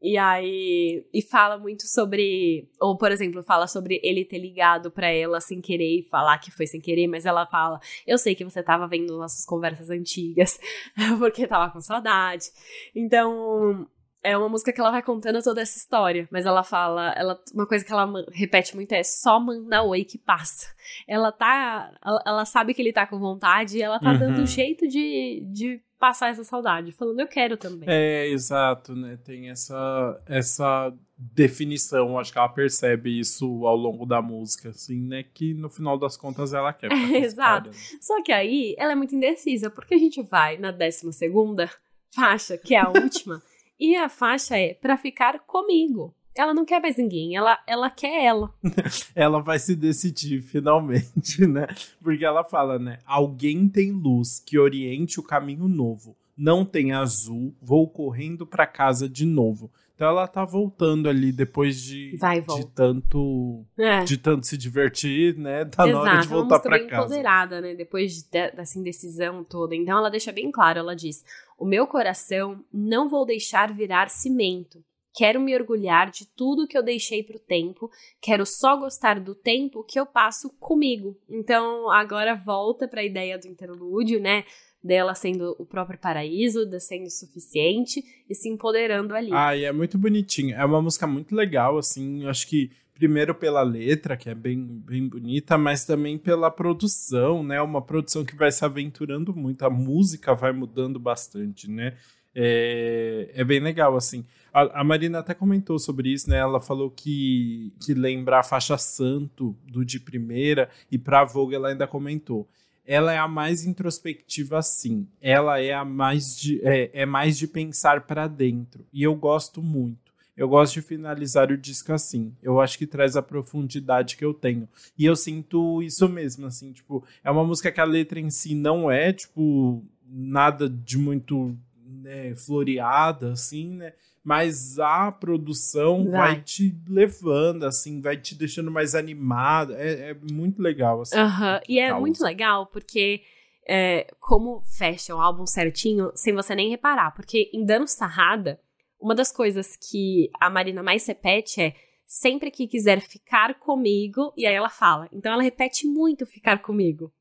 E aí. E fala muito sobre. Ou, por exemplo, fala sobre ele ter ligado para ela sem querer e falar que foi sem querer, mas ela fala: Eu sei que você tava vendo nossas conversas antigas, porque tava com saudade. Então. É uma música que ela vai contando toda essa história, mas ela fala, ela, uma coisa que ela repete muito é só manda oi que passa. Ela tá, ela, ela sabe que ele tá com vontade e ela tá uhum. dando jeito de, de passar essa saudade, falando eu quero também. É, exato, né? Tem essa essa definição, acho que ela percebe isso ao longo da música, assim, né? Que no final das contas ela quer. exato. Cara, né? Só que aí ela é muito indecisa, porque a gente vai na décima segunda faixa, que é a última, e a faixa é para ficar comigo. Ela não quer mais ninguém, ela, ela quer ela. ela vai se decidir finalmente, né? Porque ela fala, né? Alguém tem luz que oriente o caminho novo. Não tem azul, vou correndo para casa de novo. Então ela tá voltando ali depois de, Vai, de tanto é. de tanto se divertir, né? Tá Exato, na hora de voltar para casa. empoderada, né? Depois de, dessa indecisão toda. Então ela deixa bem claro, ela diz: "O meu coração não vou deixar virar cimento. Quero me orgulhar de tudo que eu deixei pro tempo. Quero só gostar do tempo que eu passo comigo. Então, agora volta para a ideia do interlúdio, né? Dela sendo o próprio paraíso, de sendo suficiente e se empoderando ali. Ah, e é muito bonitinho. É uma música muito legal, assim. Acho que primeiro pela letra, que é bem, bem bonita, mas também pela produção, né? Uma produção que vai se aventurando muito. A música vai mudando bastante, né? É, é bem legal, assim. A, a, Marina até comentou sobre isso, né? Ela falou que, que lembra a faixa Santo do de primeira, e pra Vogue ela ainda comentou. Ela é a mais introspectiva, sim. Ela é a mais de, é, é mais de pensar para dentro. E eu gosto muito. Eu gosto de finalizar o disco assim. Eu acho que traz a profundidade que eu tenho. E eu sinto isso mesmo, assim, tipo, é uma música que a letra em si não é, tipo, nada de muito né, floreada, assim, né? Mas a produção vai. vai te levando, assim, vai te deixando mais animado. É, é muito legal, assim. Uhum. E é muito legal porque é, como fecha o álbum certinho, sem você nem reparar. Porque em Dano Sarrada, uma das coisas que a Marina mais repete é sempre que quiser ficar comigo, e aí ela fala. Então ela repete muito ficar comigo.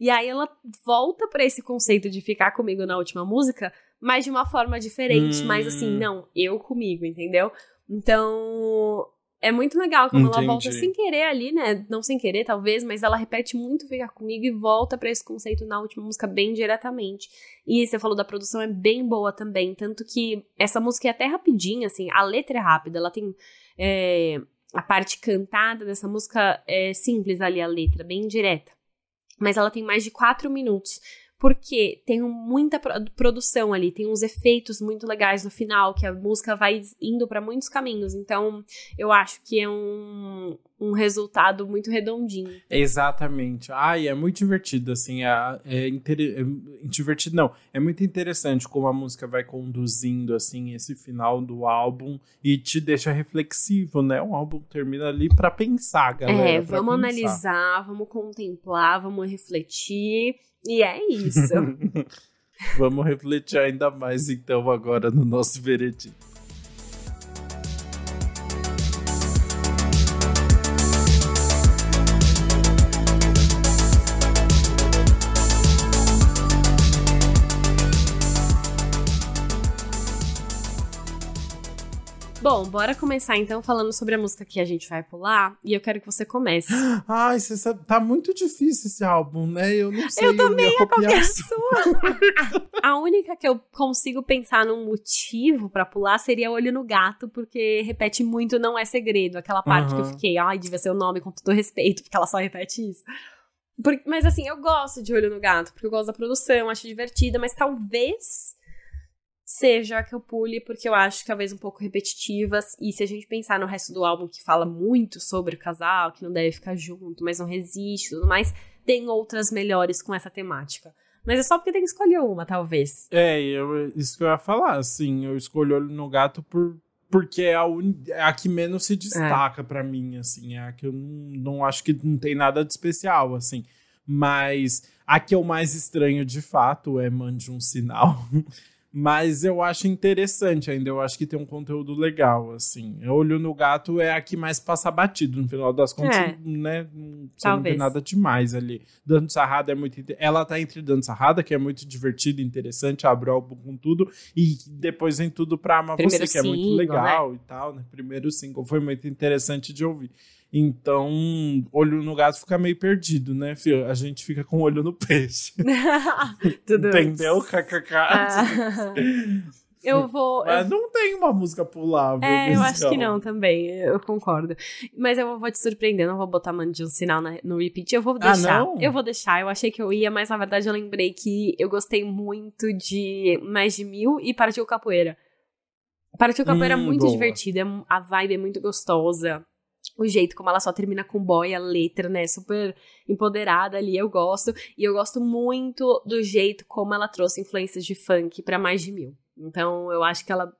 E aí ela volta para esse conceito de ficar comigo na última música, mas de uma forma diferente. Hum. Mas assim, não, eu comigo, entendeu? Então, é muito legal como Entendi. ela volta sem querer ali, né? Não sem querer, talvez, mas ela repete muito ficar comigo e volta para esse conceito na última música bem diretamente. E você falou da produção é bem boa também, tanto que essa música é até rapidinha, assim, a letra é rápida, ela tem é, a parte cantada dessa música é simples ali a letra, bem direta. Mas ela tem mais de quatro minutos porque tem muita produção ali, tem uns efeitos muito legais no final, que a música vai indo para muitos caminhos. Então, eu acho que é um, um resultado muito redondinho. Exatamente. Ai, é muito divertido, assim, é, é, inter... é, divertido, não, é muito interessante como a música vai conduzindo, assim, esse final do álbum e te deixa reflexivo, né? O álbum termina ali para pensar, galera. É, vamos analisar, vamos contemplar, vamos refletir e é isso. Vamos refletir ainda mais então agora no nosso veredito. Bom, bora começar então falando sobre a música que a gente vai pular. E eu quero que você comece. Ai, você sabe, tá muito difícil esse álbum, né? Eu não sei. Eu também ia copiar a sua. a única que eu consigo pensar num motivo para pular seria Olho no Gato, porque repete muito Não é Segredo. Aquela parte uhum. que eu fiquei, ai, devia ser o nome com todo respeito, porque ela só repete isso. mas assim, eu gosto de Olho no Gato, porque eu gosto da produção, acho divertida, mas talvez seja que eu pule, porque eu acho talvez um pouco repetitivas. E se a gente pensar no resto do álbum que fala muito sobre o casal, que não deve ficar junto, mas não resiste e tudo mais, tem outras melhores com essa temática. Mas é só porque tem que escolher uma, talvez. É, eu, isso que eu ia falar, assim, eu escolho Olho no Gato por, porque é a, un... é a que menos se destaca é. para mim, assim, é a que eu não, não acho que não tem nada de especial, assim. Mas a que eu mais estranho de fato é Mande um Sinal. Mas eu acho interessante ainda, eu acho que tem um conteúdo legal, assim. Olho no Gato é a que mais passa batido, no final das contas, é. né? Você não tem nada demais ali. Dando Sarrada é muito... Ela tá entre Dando Sarrada, que é muito divertido, interessante, abre o álbum com tudo, e depois vem tudo pra Amar Você, que é muito legal né? e tal, né? Primeiro single foi muito interessante de ouvir. Então, olho no gato fica meio perdido, né, filho? A gente fica com o olho no peixe. Tudo Entendeu? KKK. Ah. Eu vou. Mas eu... não tem uma música pulável. É, eu acho que não também. Eu concordo. Mas eu vou te surpreender, não vou botar mano de um sinal na, no repeat. Eu vou ah, deixar. Ah, eu vou deixar. Eu achei que eu ia, mas na verdade eu lembrei que eu gostei muito de Mais de Mil e Partiu Capoeira. Partiu Capoeira é hum, é muito boa. divertida, a vibe é muito gostosa o jeito como ela só termina com boy, a letra, né? Super empoderada ali, eu gosto. E eu gosto muito do jeito como ela trouxe influências de funk para mais de mil. Então eu acho que ela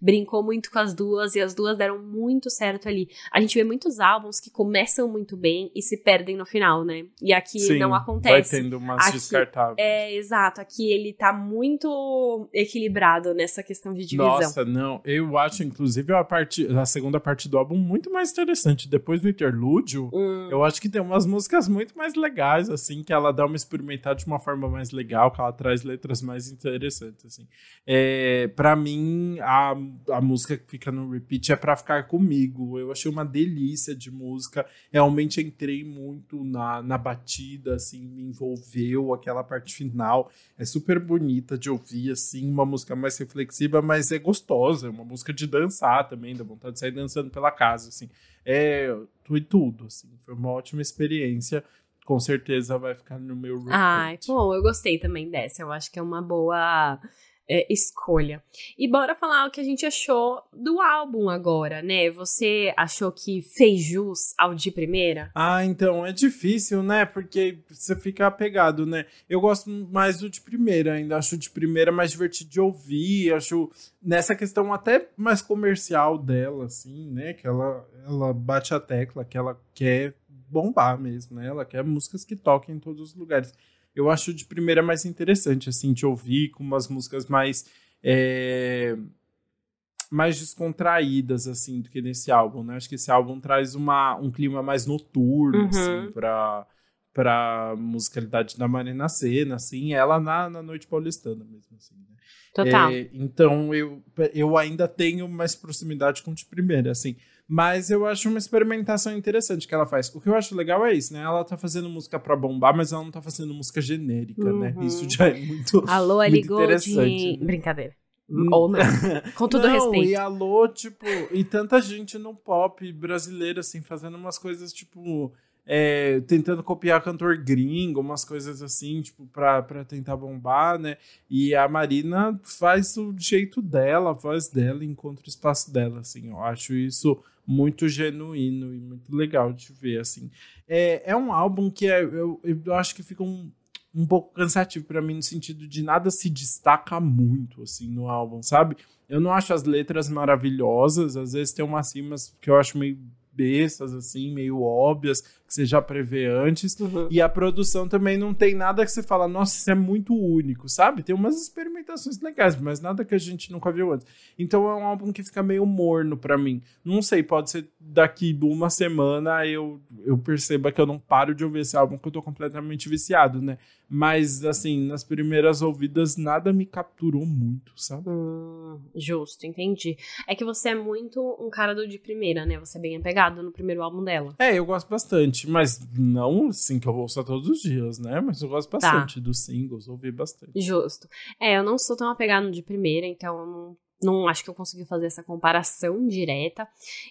brincou muito com as duas e as duas deram muito certo ali. A gente vê muitos álbuns que começam muito bem e se perdem no final, né? E aqui Sim, não acontece. Vai tendo umas aqui, descartáveis. É, exato. Aqui ele tá muito equilibrado nessa questão de divisão. Nossa, não. Eu acho, inclusive, a, parte, a segunda parte do álbum muito mais interessante. Depois do interlúdio, hum. eu acho que tem umas músicas muito mais legais, assim, que ela dá uma experimentada de uma forma mais legal, que ela traz letras mais interessantes, assim. É, para mim, a a, música que fica no repeat é para ficar comigo. Eu achei uma delícia de música. Realmente entrei muito na, na batida, assim, me envolveu aquela parte final. É super bonita de ouvir, assim, uma música mais reflexiva, mas é gostosa. É uma música de dançar também, dá vontade de sair dançando pela casa, assim. É, foi tudo, assim. Foi uma ótima experiência com certeza vai ficar no meu repeat. Ai, bom, eu gostei também dessa. Eu acho que é uma boa é, escolha. E bora falar o que a gente achou do álbum agora, né? Você achou que fez jus ao de primeira? Ah, então é difícil, né? Porque você fica apegado, né? Eu gosto mais do de primeira, ainda acho de primeira mais divertido de ouvir, acho nessa questão até mais comercial dela, assim, né? Que ela, ela bate a tecla que ela quer bombar mesmo, né? Ela quer músicas que toquem em todos os lugares eu acho de primeira mais interessante, assim, de ouvir com umas músicas mais. É, mais descontraídas, assim, do que nesse álbum, né? Acho que esse álbum traz uma, um clima mais noturno, assim, uhum. assim, pra, pra musicalidade da Marina Cena, assim, ela na, na Noite Paulistana mesmo, assim, né? Total. É, então, eu, eu ainda tenho mais proximidade com de primeira, assim. Mas eu acho uma experimentação interessante que ela faz. O que eu acho legal é isso, né? Ela tá fazendo música pra bombar, mas ela não tá fazendo música genérica, né? uhum. né? Isso já é muito, Alô, muito interessante. De... Brincadeira. Hum. Ou não. Com todo não, respeito. E alô, tipo, e tanta gente no pop brasileiro, assim, fazendo umas coisas, tipo, é, tentando copiar cantor gringo, umas coisas assim, tipo, pra, pra tentar bombar, né? E a Marina faz o jeito dela, a voz dela, encontra o espaço dela, assim. Eu acho isso muito genuíno e muito legal de ver, assim. É, é um álbum que é, eu, eu acho que fica um, um pouco cansativo para mim, no sentido de nada se destaca muito, assim, no álbum, sabe? Eu não acho as letras maravilhosas, às vezes tem umas rimas que eu acho meio bestas, assim, meio óbvias, que você já prevê antes. Uhum. E a produção também não tem nada que você fala, nossa, isso é muito único, sabe? Tem umas experimentações legais, mas nada que a gente nunca viu antes. Então é um álbum que fica meio morno para mim. Não sei, pode ser daqui uma semana eu, eu perceba que eu não paro de ouvir esse álbum, que eu tô completamente viciado, né? Mas, assim, nas primeiras ouvidas, nada me capturou muito, sabe? Hum, justo, entendi. É que você é muito um cara do de primeira, né? Você é bem apegado no primeiro álbum dela. É, eu gosto bastante mas não assim que eu ouço todos os dias, né? Mas eu gosto tá. bastante tá. dos singles, ouvi bastante. Justo. É, eu não sou tão apegado de primeira, então não não acho que eu consegui fazer essa comparação direta.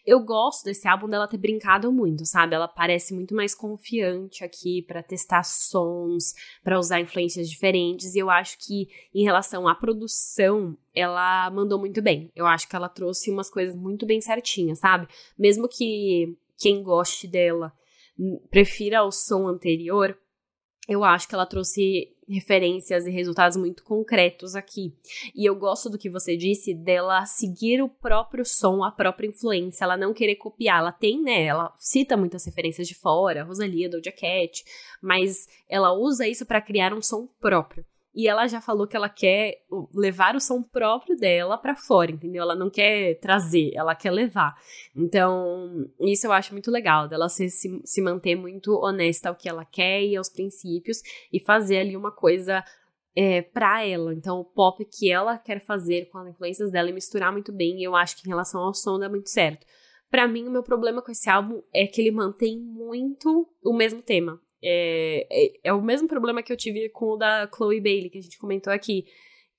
Eu gosto desse álbum dela ter brincado muito, sabe? Ela parece muito mais confiante aqui para testar sons, para usar influências diferentes. E eu acho que em relação à produção, ela mandou muito bem. Eu acho que ela trouxe umas coisas muito bem certinhas, sabe? Mesmo que quem goste dela prefira o som anterior, eu acho que ela trouxe referências e resultados muito concretos aqui. E eu gosto do que você disse dela seguir o próprio som, a própria influência, ela não querer copiar. Ela tem, né? Ela cita muitas referências de fora, Rosalia, Doja Cat, mas ela usa isso para criar um som próprio. E ela já falou que ela quer levar o som próprio dela para fora, entendeu? Ela não quer trazer, ela quer levar. Então, isso eu acho muito legal, dela se, se, manter muito honesta ao que ela quer e aos princípios e fazer ali uma coisa é, pra ela. Então, o pop que ela quer fazer com as influências dela e misturar muito bem, e eu acho que em relação ao som dá muito certo. Para mim, o meu problema com esse álbum é que ele mantém muito o mesmo tema. É, é, é, o mesmo problema que eu tive com o da Chloe Bailey, que a gente comentou aqui,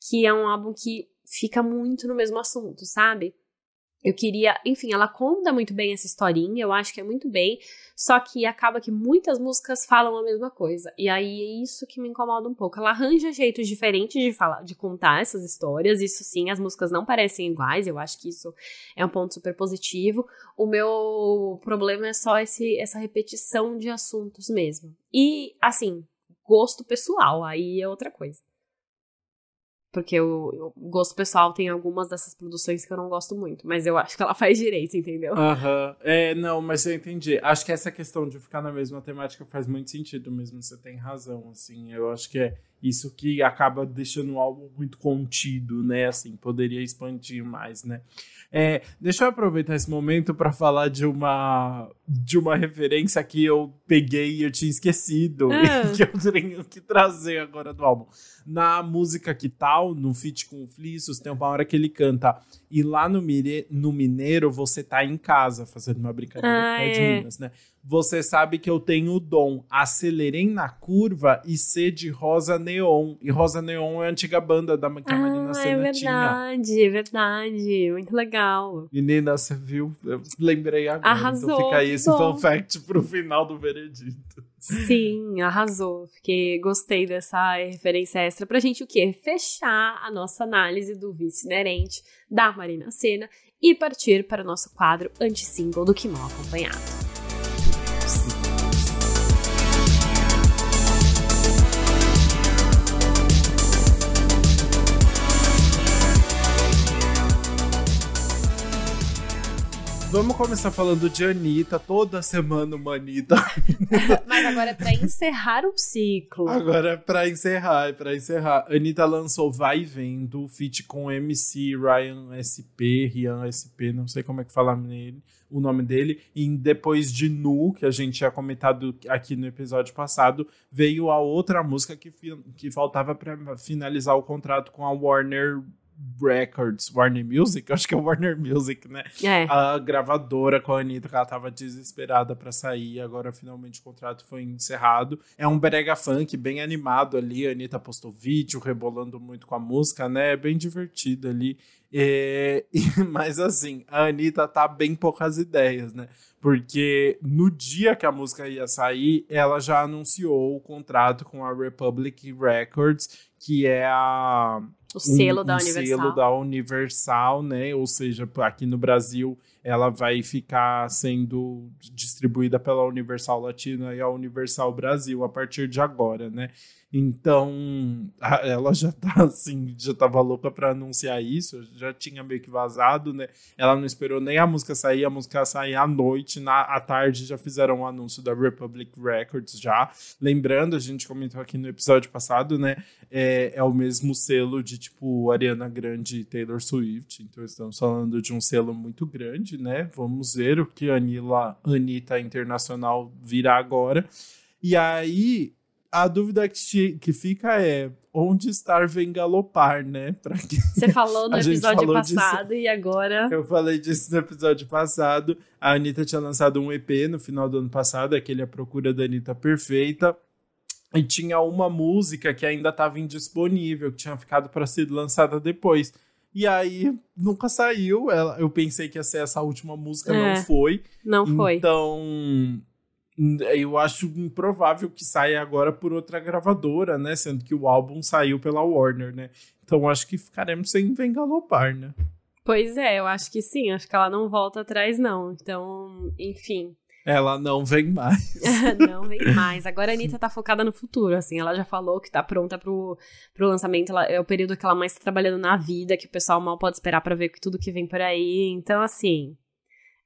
que é um álbum que fica muito no mesmo assunto, sabe? Eu queria, enfim, ela conta muito bem essa historinha, eu acho que é muito bem, só que acaba que muitas músicas falam a mesma coisa. E aí é isso que me incomoda um pouco. Ela arranja jeitos diferentes de falar, de contar essas histórias. Isso sim, as músicas não parecem iguais, eu acho que isso é um ponto super positivo. O meu problema é só esse, essa repetição de assuntos mesmo. E assim, gosto pessoal, aí é outra coisa. Porque o, gosto pessoal tem algumas dessas produções que eu não gosto muito, mas eu acho que ela faz direito, entendeu? Aham. Uhum. É, não, mas eu entendi. Acho que essa questão de ficar na mesma temática faz muito sentido mesmo, você tem razão, assim. Eu acho que é isso que acaba deixando o álbum muito contido, né? Assim, poderia expandir mais, né? É, deixa eu aproveitar esse momento para falar de uma de uma referência que eu peguei e eu tinha esquecido ah. e que eu tenho que trazer agora do álbum. Na música Que Tal, no feat com o Flissos, tem uma hora que ele canta e lá no, Mire, no Mineiro você tá em casa, fazendo uma brincadeira ah, com é. Minas, né? Você sabe que eu tenho o dom. Acelerei na curva e C de Rosa Neon. E Rosa Neon é a antiga banda da que a Marina ah, Senna é verdade, tinha. É verdade, muito legal. Menina, você viu? Eu lembrei agora. Então Arrasou, então fica aí esse bom. fun fact pro final do veredito. Sim, arrasou. Fiquei, gostei dessa referência extra pra gente o quê? Fechar a nossa análise do vice inerente da Marina Senna e partir para o nosso quadro anti-single do Que Mal Acompanhado. Vamos começar falando de Anitta, toda semana uma Anitta. Mas agora é pra encerrar o ciclo. Agora é pra encerrar, é pra encerrar. Anitta lançou Vai Vendo, feat com MC Ryan SP, Rian SP, não sei como é que fala nele, o nome dele. E depois de Nu, que a gente tinha comentado aqui no episódio passado, veio a outra música que, que faltava para finalizar o contrato com a Warner Records, Warner Music, acho que é Warner Music, né? É. A gravadora com a Anitta, que ela tava desesperada para sair, agora finalmente o contrato foi encerrado. É um brega funk bem animado ali, a Anitta postou vídeo, rebolando muito com a música, né? É bem divertido ali. É... Mas assim, a Anitta tá bem poucas ideias, né? Porque no dia que a música ia sair, ela já anunciou o contrato com a Republic Records, que é a o selo um, da Universal. selo da Universal, né? Ou seja, aqui no Brasil ela vai ficar sendo distribuída pela Universal Latina e a Universal Brasil a partir de agora, né? Então, ela já tá assim, já tava louca para anunciar isso, já tinha meio que vazado, né? Ela não esperou nem a música sair, a música sair à noite, na à tarde já fizeram o um anúncio da Republic Records já. Lembrando, a gente comentou aqui no episódio passado, né? É, é o mesmo selo de tipo Ariana Grande e Taylor Swift, então estamos falando de um selo muito grande, né? Vamos ver o que a Anila, Anitta Internacional virá agora. E aí, a dúvida que, que fica é onde estar vem galopar, né? Pra que... Você falou no episódio falou passado disso. e agora. Eu falei disso no episódio passado. A Anitta tinha lançado um EP no final do ano passado, aquele A Procura da Anitta Perfeita. E tinha uma música que ainda estava indisponível, que tinha ficado para ser lançada depois E aí nunca saiu. Ela, eu pensei que ia ser essa última música, é, não foi. Não foi. Então, eu acho improvável que saia agora por outra gravadora, né? Sendo que o álbum saiu pela Warner, né? Então acho que ficaremos sem Vem Galopar, né? Pois é, eu acho que sim. Acho que ela não volta atrás, não. Então, enfim. Ela não vem mais. não vem mais. Agora a Anitta tá focada no futuro, assim. Ela já falou que tá pronta pro, pro lançamento. Ela, é o período que ela mais tá trabalhando na vida, que o pessoal mal pode esperar para ver tudo que vem por aí. Então, assim,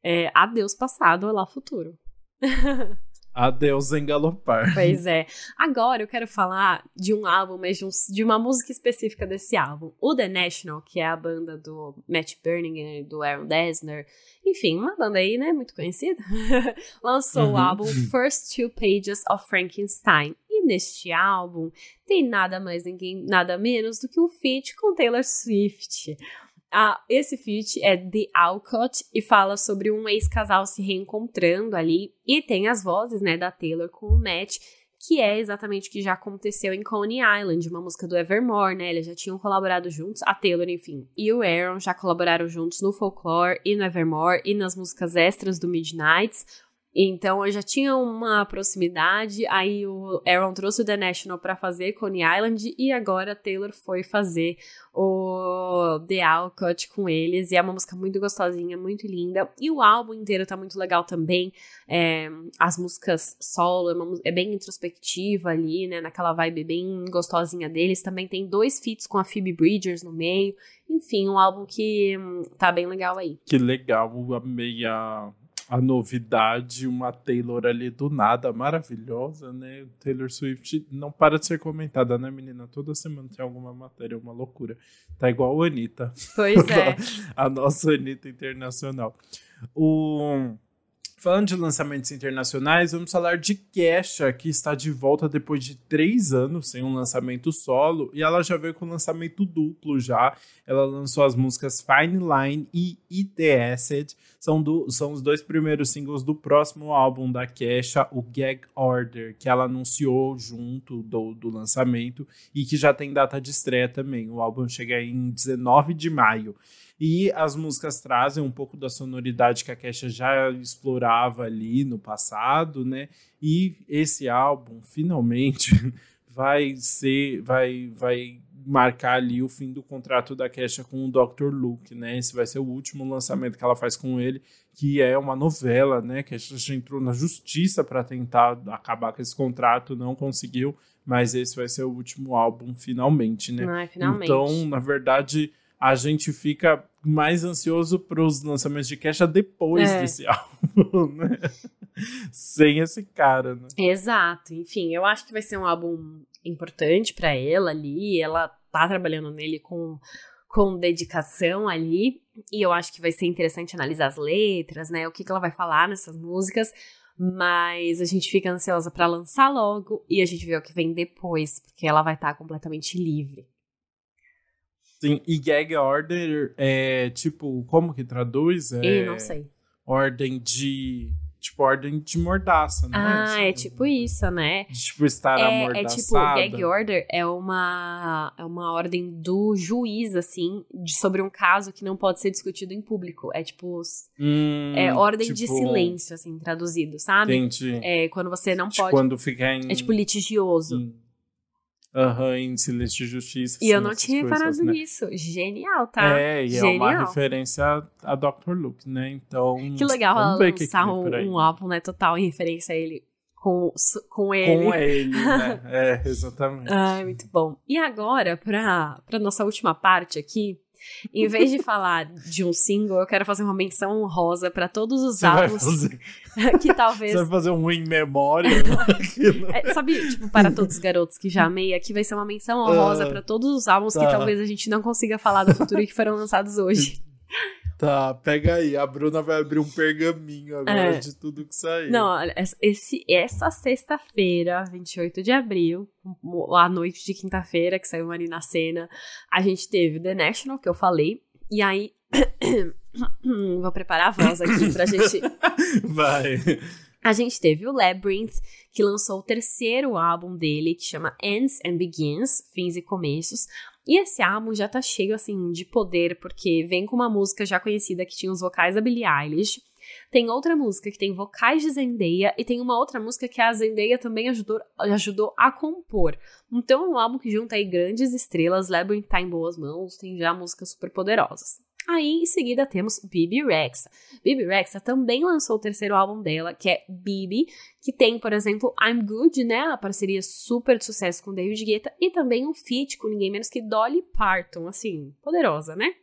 é, adeus passado, olá futuro. Adeus em galopar. Pois é. Agora eu quero falar de um álbum, mas de, um, de, uma música específica desse álbum. O The National, que é a banda do Matt Berninger do Aaron Dessner. Enfim, uma banda aí, né, muito conhecida. lançou uhum. o álbum First Two Pages of Frankenstein. E neste álbum tem nada mais ninguém, nada menos do que um feat com Taylor Swift. Ah, esse feat é The Alcott e fala sobre um ex-casal se reencontrando ali. E tem as vozes, né, da Taylor com o Matt, que é exatamente o que já aconteceu em Coney Island, uma música do Evermore, né? Eles já tinham colaborado juntos, a Taylor, enfim, e o Aaron já colaboraram juntos no Folklore e no Evermore e nas músicas extras do Midnights. Então eu já tinha uma proximidade, aí o Aaron trouxe o The National para fazer Coney Island e agora Taylor foi fazer o The Alcott com eles. E é uma música muito gostosinha, muito linda. E o álbum inteiro tá muito legal também. É, as músicas solo, é, uma, é, bem introspectiva ali, né? Naquela vibe bem gostosinha deles. Também tem dois feats com a Phoebe Bridgers no meio. Enfim, um álbum que hum, tá bem legal aí. Que legal, amei a a novidade, uma Taylor ali do nada, maravilhosa, né? Taylor Swift não para de ser comentada, né, menina? Toda semana tem alguma matéria, uma loucura. Tá igual a Anitta. Pois é. a nossa Anitta internacional. O... Falando de lançamentos internacionais, vamos falar de Kesha, que está de volta depois de três anos sem um lançamento solo, e ela já veio com lançamento duplo já. Ela lançou as músicas Fine Line e Eat the Acid, são, do, são os dois primeiros singles do próximo álbum da Kesha, o Gag Order, que ela anunciou junto do, do lançamento e que já tem data de estreia também. O álbum chega em 19 de maio. E as músicas trazem um pouco da sonoridade que a Kesha já explorava ali no passado, né? E esse álbum finalmente vai ser, vai, vai marcar ali o fim do contrato da Kesha com o Dr. Luke, né? Esse vai ser o último lançamento que ela faz com ele, que é uma novela, né? Que a já entrou na justiça para tentar acabar com esse contrato, não conseguiu, mas esse vai ser o último álbum finalmente, né? Ai, finalmente. Então, na verdade, a gente fica mais ansioso para os lançamentos de Kesha depois é. desse álbum, né? Sem esse cara, né? Exato. Enfim, eu acho que vai ser um álbum importante para ela ali. Ela tá trabalhando nele com, com dedicação ali. E eu acho que vai ser interessante analisar as letras, né? O que, que ela vai falar nessas músicas. Mas a gente fica ansiosa para lançar logo e a gente vê o que vem depois, porque ela vai estar tá completamente livre. Sim, e gag order é tipo, como que traduz? É, não sei. Ordem de. Tipo, ordem de mordaça, né? Ah, é, é tipo isso, né? tipo, estar é, amordaçada. É tipo, gag order é uma, é uma ordem do juiz, assim, de, sobre um caso que não pode ser discutido em público. É tipo. Hum, é ordem tipo, de silêncio, assim, traduzido, sabe? Entendi. É quando você não tipo, pode. Quando fica em. É tipo litigioso. Em Aham, uhum, em Silêncio de Justiça. E eu não tinha reparado né? nisso. Genial, tá? É, e Genial. é uma referência a, Dr. Luke, né? Então. Que legal ela lançar que um, um álbum, né? Total em referência a ele. Com, com ele. Com ele, né? é, exatamente. Ai, muito bom. E agora, pra, pra nossa última parte aqui, em vez de falar de um single, eu quero fazer uma menção honrosa para todos os Você álbuns fazer... que talvez. Você vai fazer um em memória? é, sabe, tipo, para todos os garotos que já amei, aqui vai ser uma menção honrosa uh, para todos os álbuns tá. que talvez a gente não consiga falar do futuro e que foram lançados hoje. Tá, pega aí. A Bruna vai abrir um pergaminho agora é. de tudo que saiu. Não, esse, essa sexta-feira, 28 de abril, a noite de quinta-feira, que saiu ali na cena, a gente teve The National, que eu falei, e aí. Vou preparar a voz aqui pra gente. Vai. A gente teve o Labyrinth, que lançou o terceiro álbum dele, que chama Ends and Begins, Fins e Começos. E esse álbum já tá cheio, assim, de poder, porque vem com uma música já conhecida que tinha os vocais da Billie Eilish. Tem outra música que tem vocais de Zendaya e tem uma outra música que a Zendaya também ajudou, ajudou a compor. Então é um álbum que junta aí grandes estrelas, Labyrinth tá em boas mãos, tem já músicas super poderosas. Aí, em seguida, temos Bibi Rexa. Bibi Rexa também lançou o terceiro álbum dela, que é Bibi, que tem, por exemplo, I'm Good, né? A parceria super de sucesso com David Guetta, e também um feat com ninguém menos que Dolly Parton, assim, poderosa, né?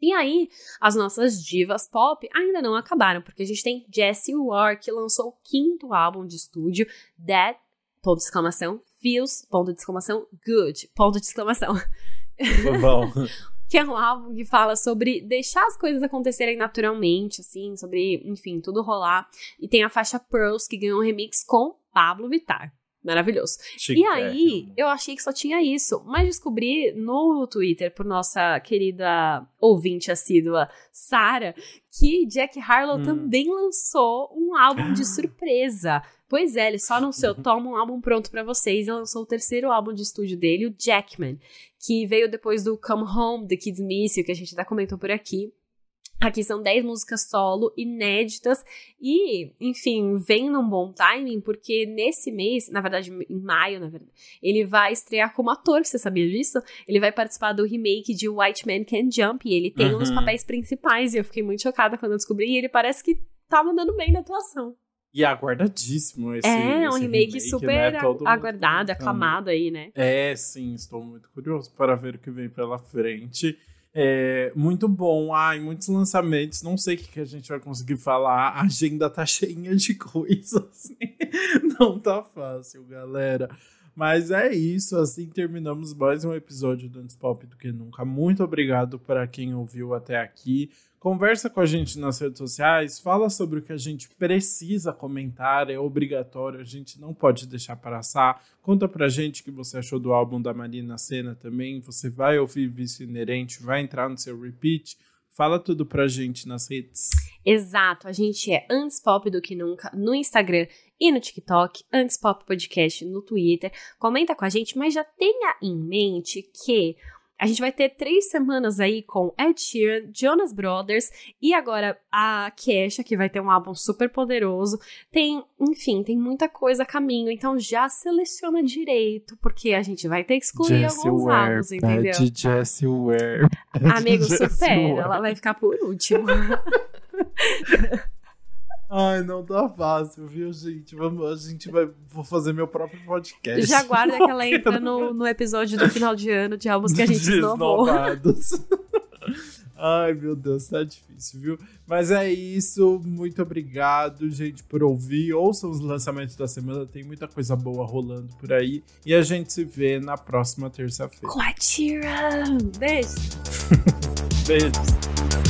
E aí, as nossas divas pop ainda não acabaram, porque a gente tem Jessie Ware, que lançou o quinto álbum de estúdio, That, ponto de exclamação, Feels, ponto de exclamação, Good, ponto de exclamação. Bom. que é um álbum que fala sobre deixar as coisas acontecerem naturalmente, assim, sobre, enfim, tudo rolar. E tem a faixa Pearls, que ganhou um remix com Pablo Vittar. Maravilhoso. Chique, e aí, eu achei que só tinha isso, mas descobri no Twitter, por nossa querida ouvinte assídua, Sara, que Jack Harlow hum. também lançou um álbum de surpresa. Pois é, ele só anunciou, toma um álbum pronto para vocês e lançou o terceiro álbum de estúdio dele, o Jackman, que veio depois do Come Home, The Kids Miss You, que a gente já comentou por aqui. Aqui são 10 músicas solo inéditas e, enfim, vem num bom timing, porque nesse mês, na verdade, em maio, na verdade, ele vai estrear como ator, você sabia disso? Ele vai participar do remake de White Man Can Jump e ele tem uhum. um dos papéis principais e eu fiquei muito chocada quando eu descobri e ele parece que tá mandando bem na atuação. E aguardadíssimo esse É, um esse remake, remake, super né? aguardado, aclamado aí, né? É, sim, estou muito curioso para ver o que vem pela frente. É, muito bom. Ai, muitos lançamentos. Não sei o que, que a gente vai conseguir falar. A agenda tá cheia de coisas. Não tá fácil, galera. Mas é isso, assim terminamos mais um episódio do Antes Pop do que nunca. Muito obrigado para quem ouviu até aqui. Conversa com a gente nas redes sociais, fala sobre o que a gente precisa comentar, é obrigatório, a gente não pode deixar passar. Conta pra gente o que você achou do álbum da Marina Senna também. Você vai ouvir Vício Inerente, vai entrar no seu repeat. Fala tudo pra gente nas redes. Exato, a gente é Antes Pop do que nunca no Instagram e no TikTok, Antes Pop Podcast no Twitter. Comenta com a gente, mas já tenha em mente que a gente vai ter três semanas aí com Ed Sheeran, Jonas Brothers e agora a Kesha, que vai ter um álbum super poderoso. Tem, enfim, tem muita coisa a caminho, então já seleciona direito, porque a gente vai ter que excluir Jessie alguns Ware, álbuns, entendeu? De Jessie Ware. Amigo, supera, ela vai ficar por último. Ai, não tá fácil, viu, gente? Vamos, a gente vai. Vou fazer meu próprio podcast. Já guarda que ela entra no, no episódio do final de ano de álbuns que a gente esnobou. Ai, meu Deus, tá difícil, viu? Mas é isso. Muito obrigado, gente, por ouvir. Ouçam os lançamentos da semana. Tem muita coisa boa rolando por aí. E a gente se vê na próxima terça-feira. Com a Tira! Beijo! Beijo!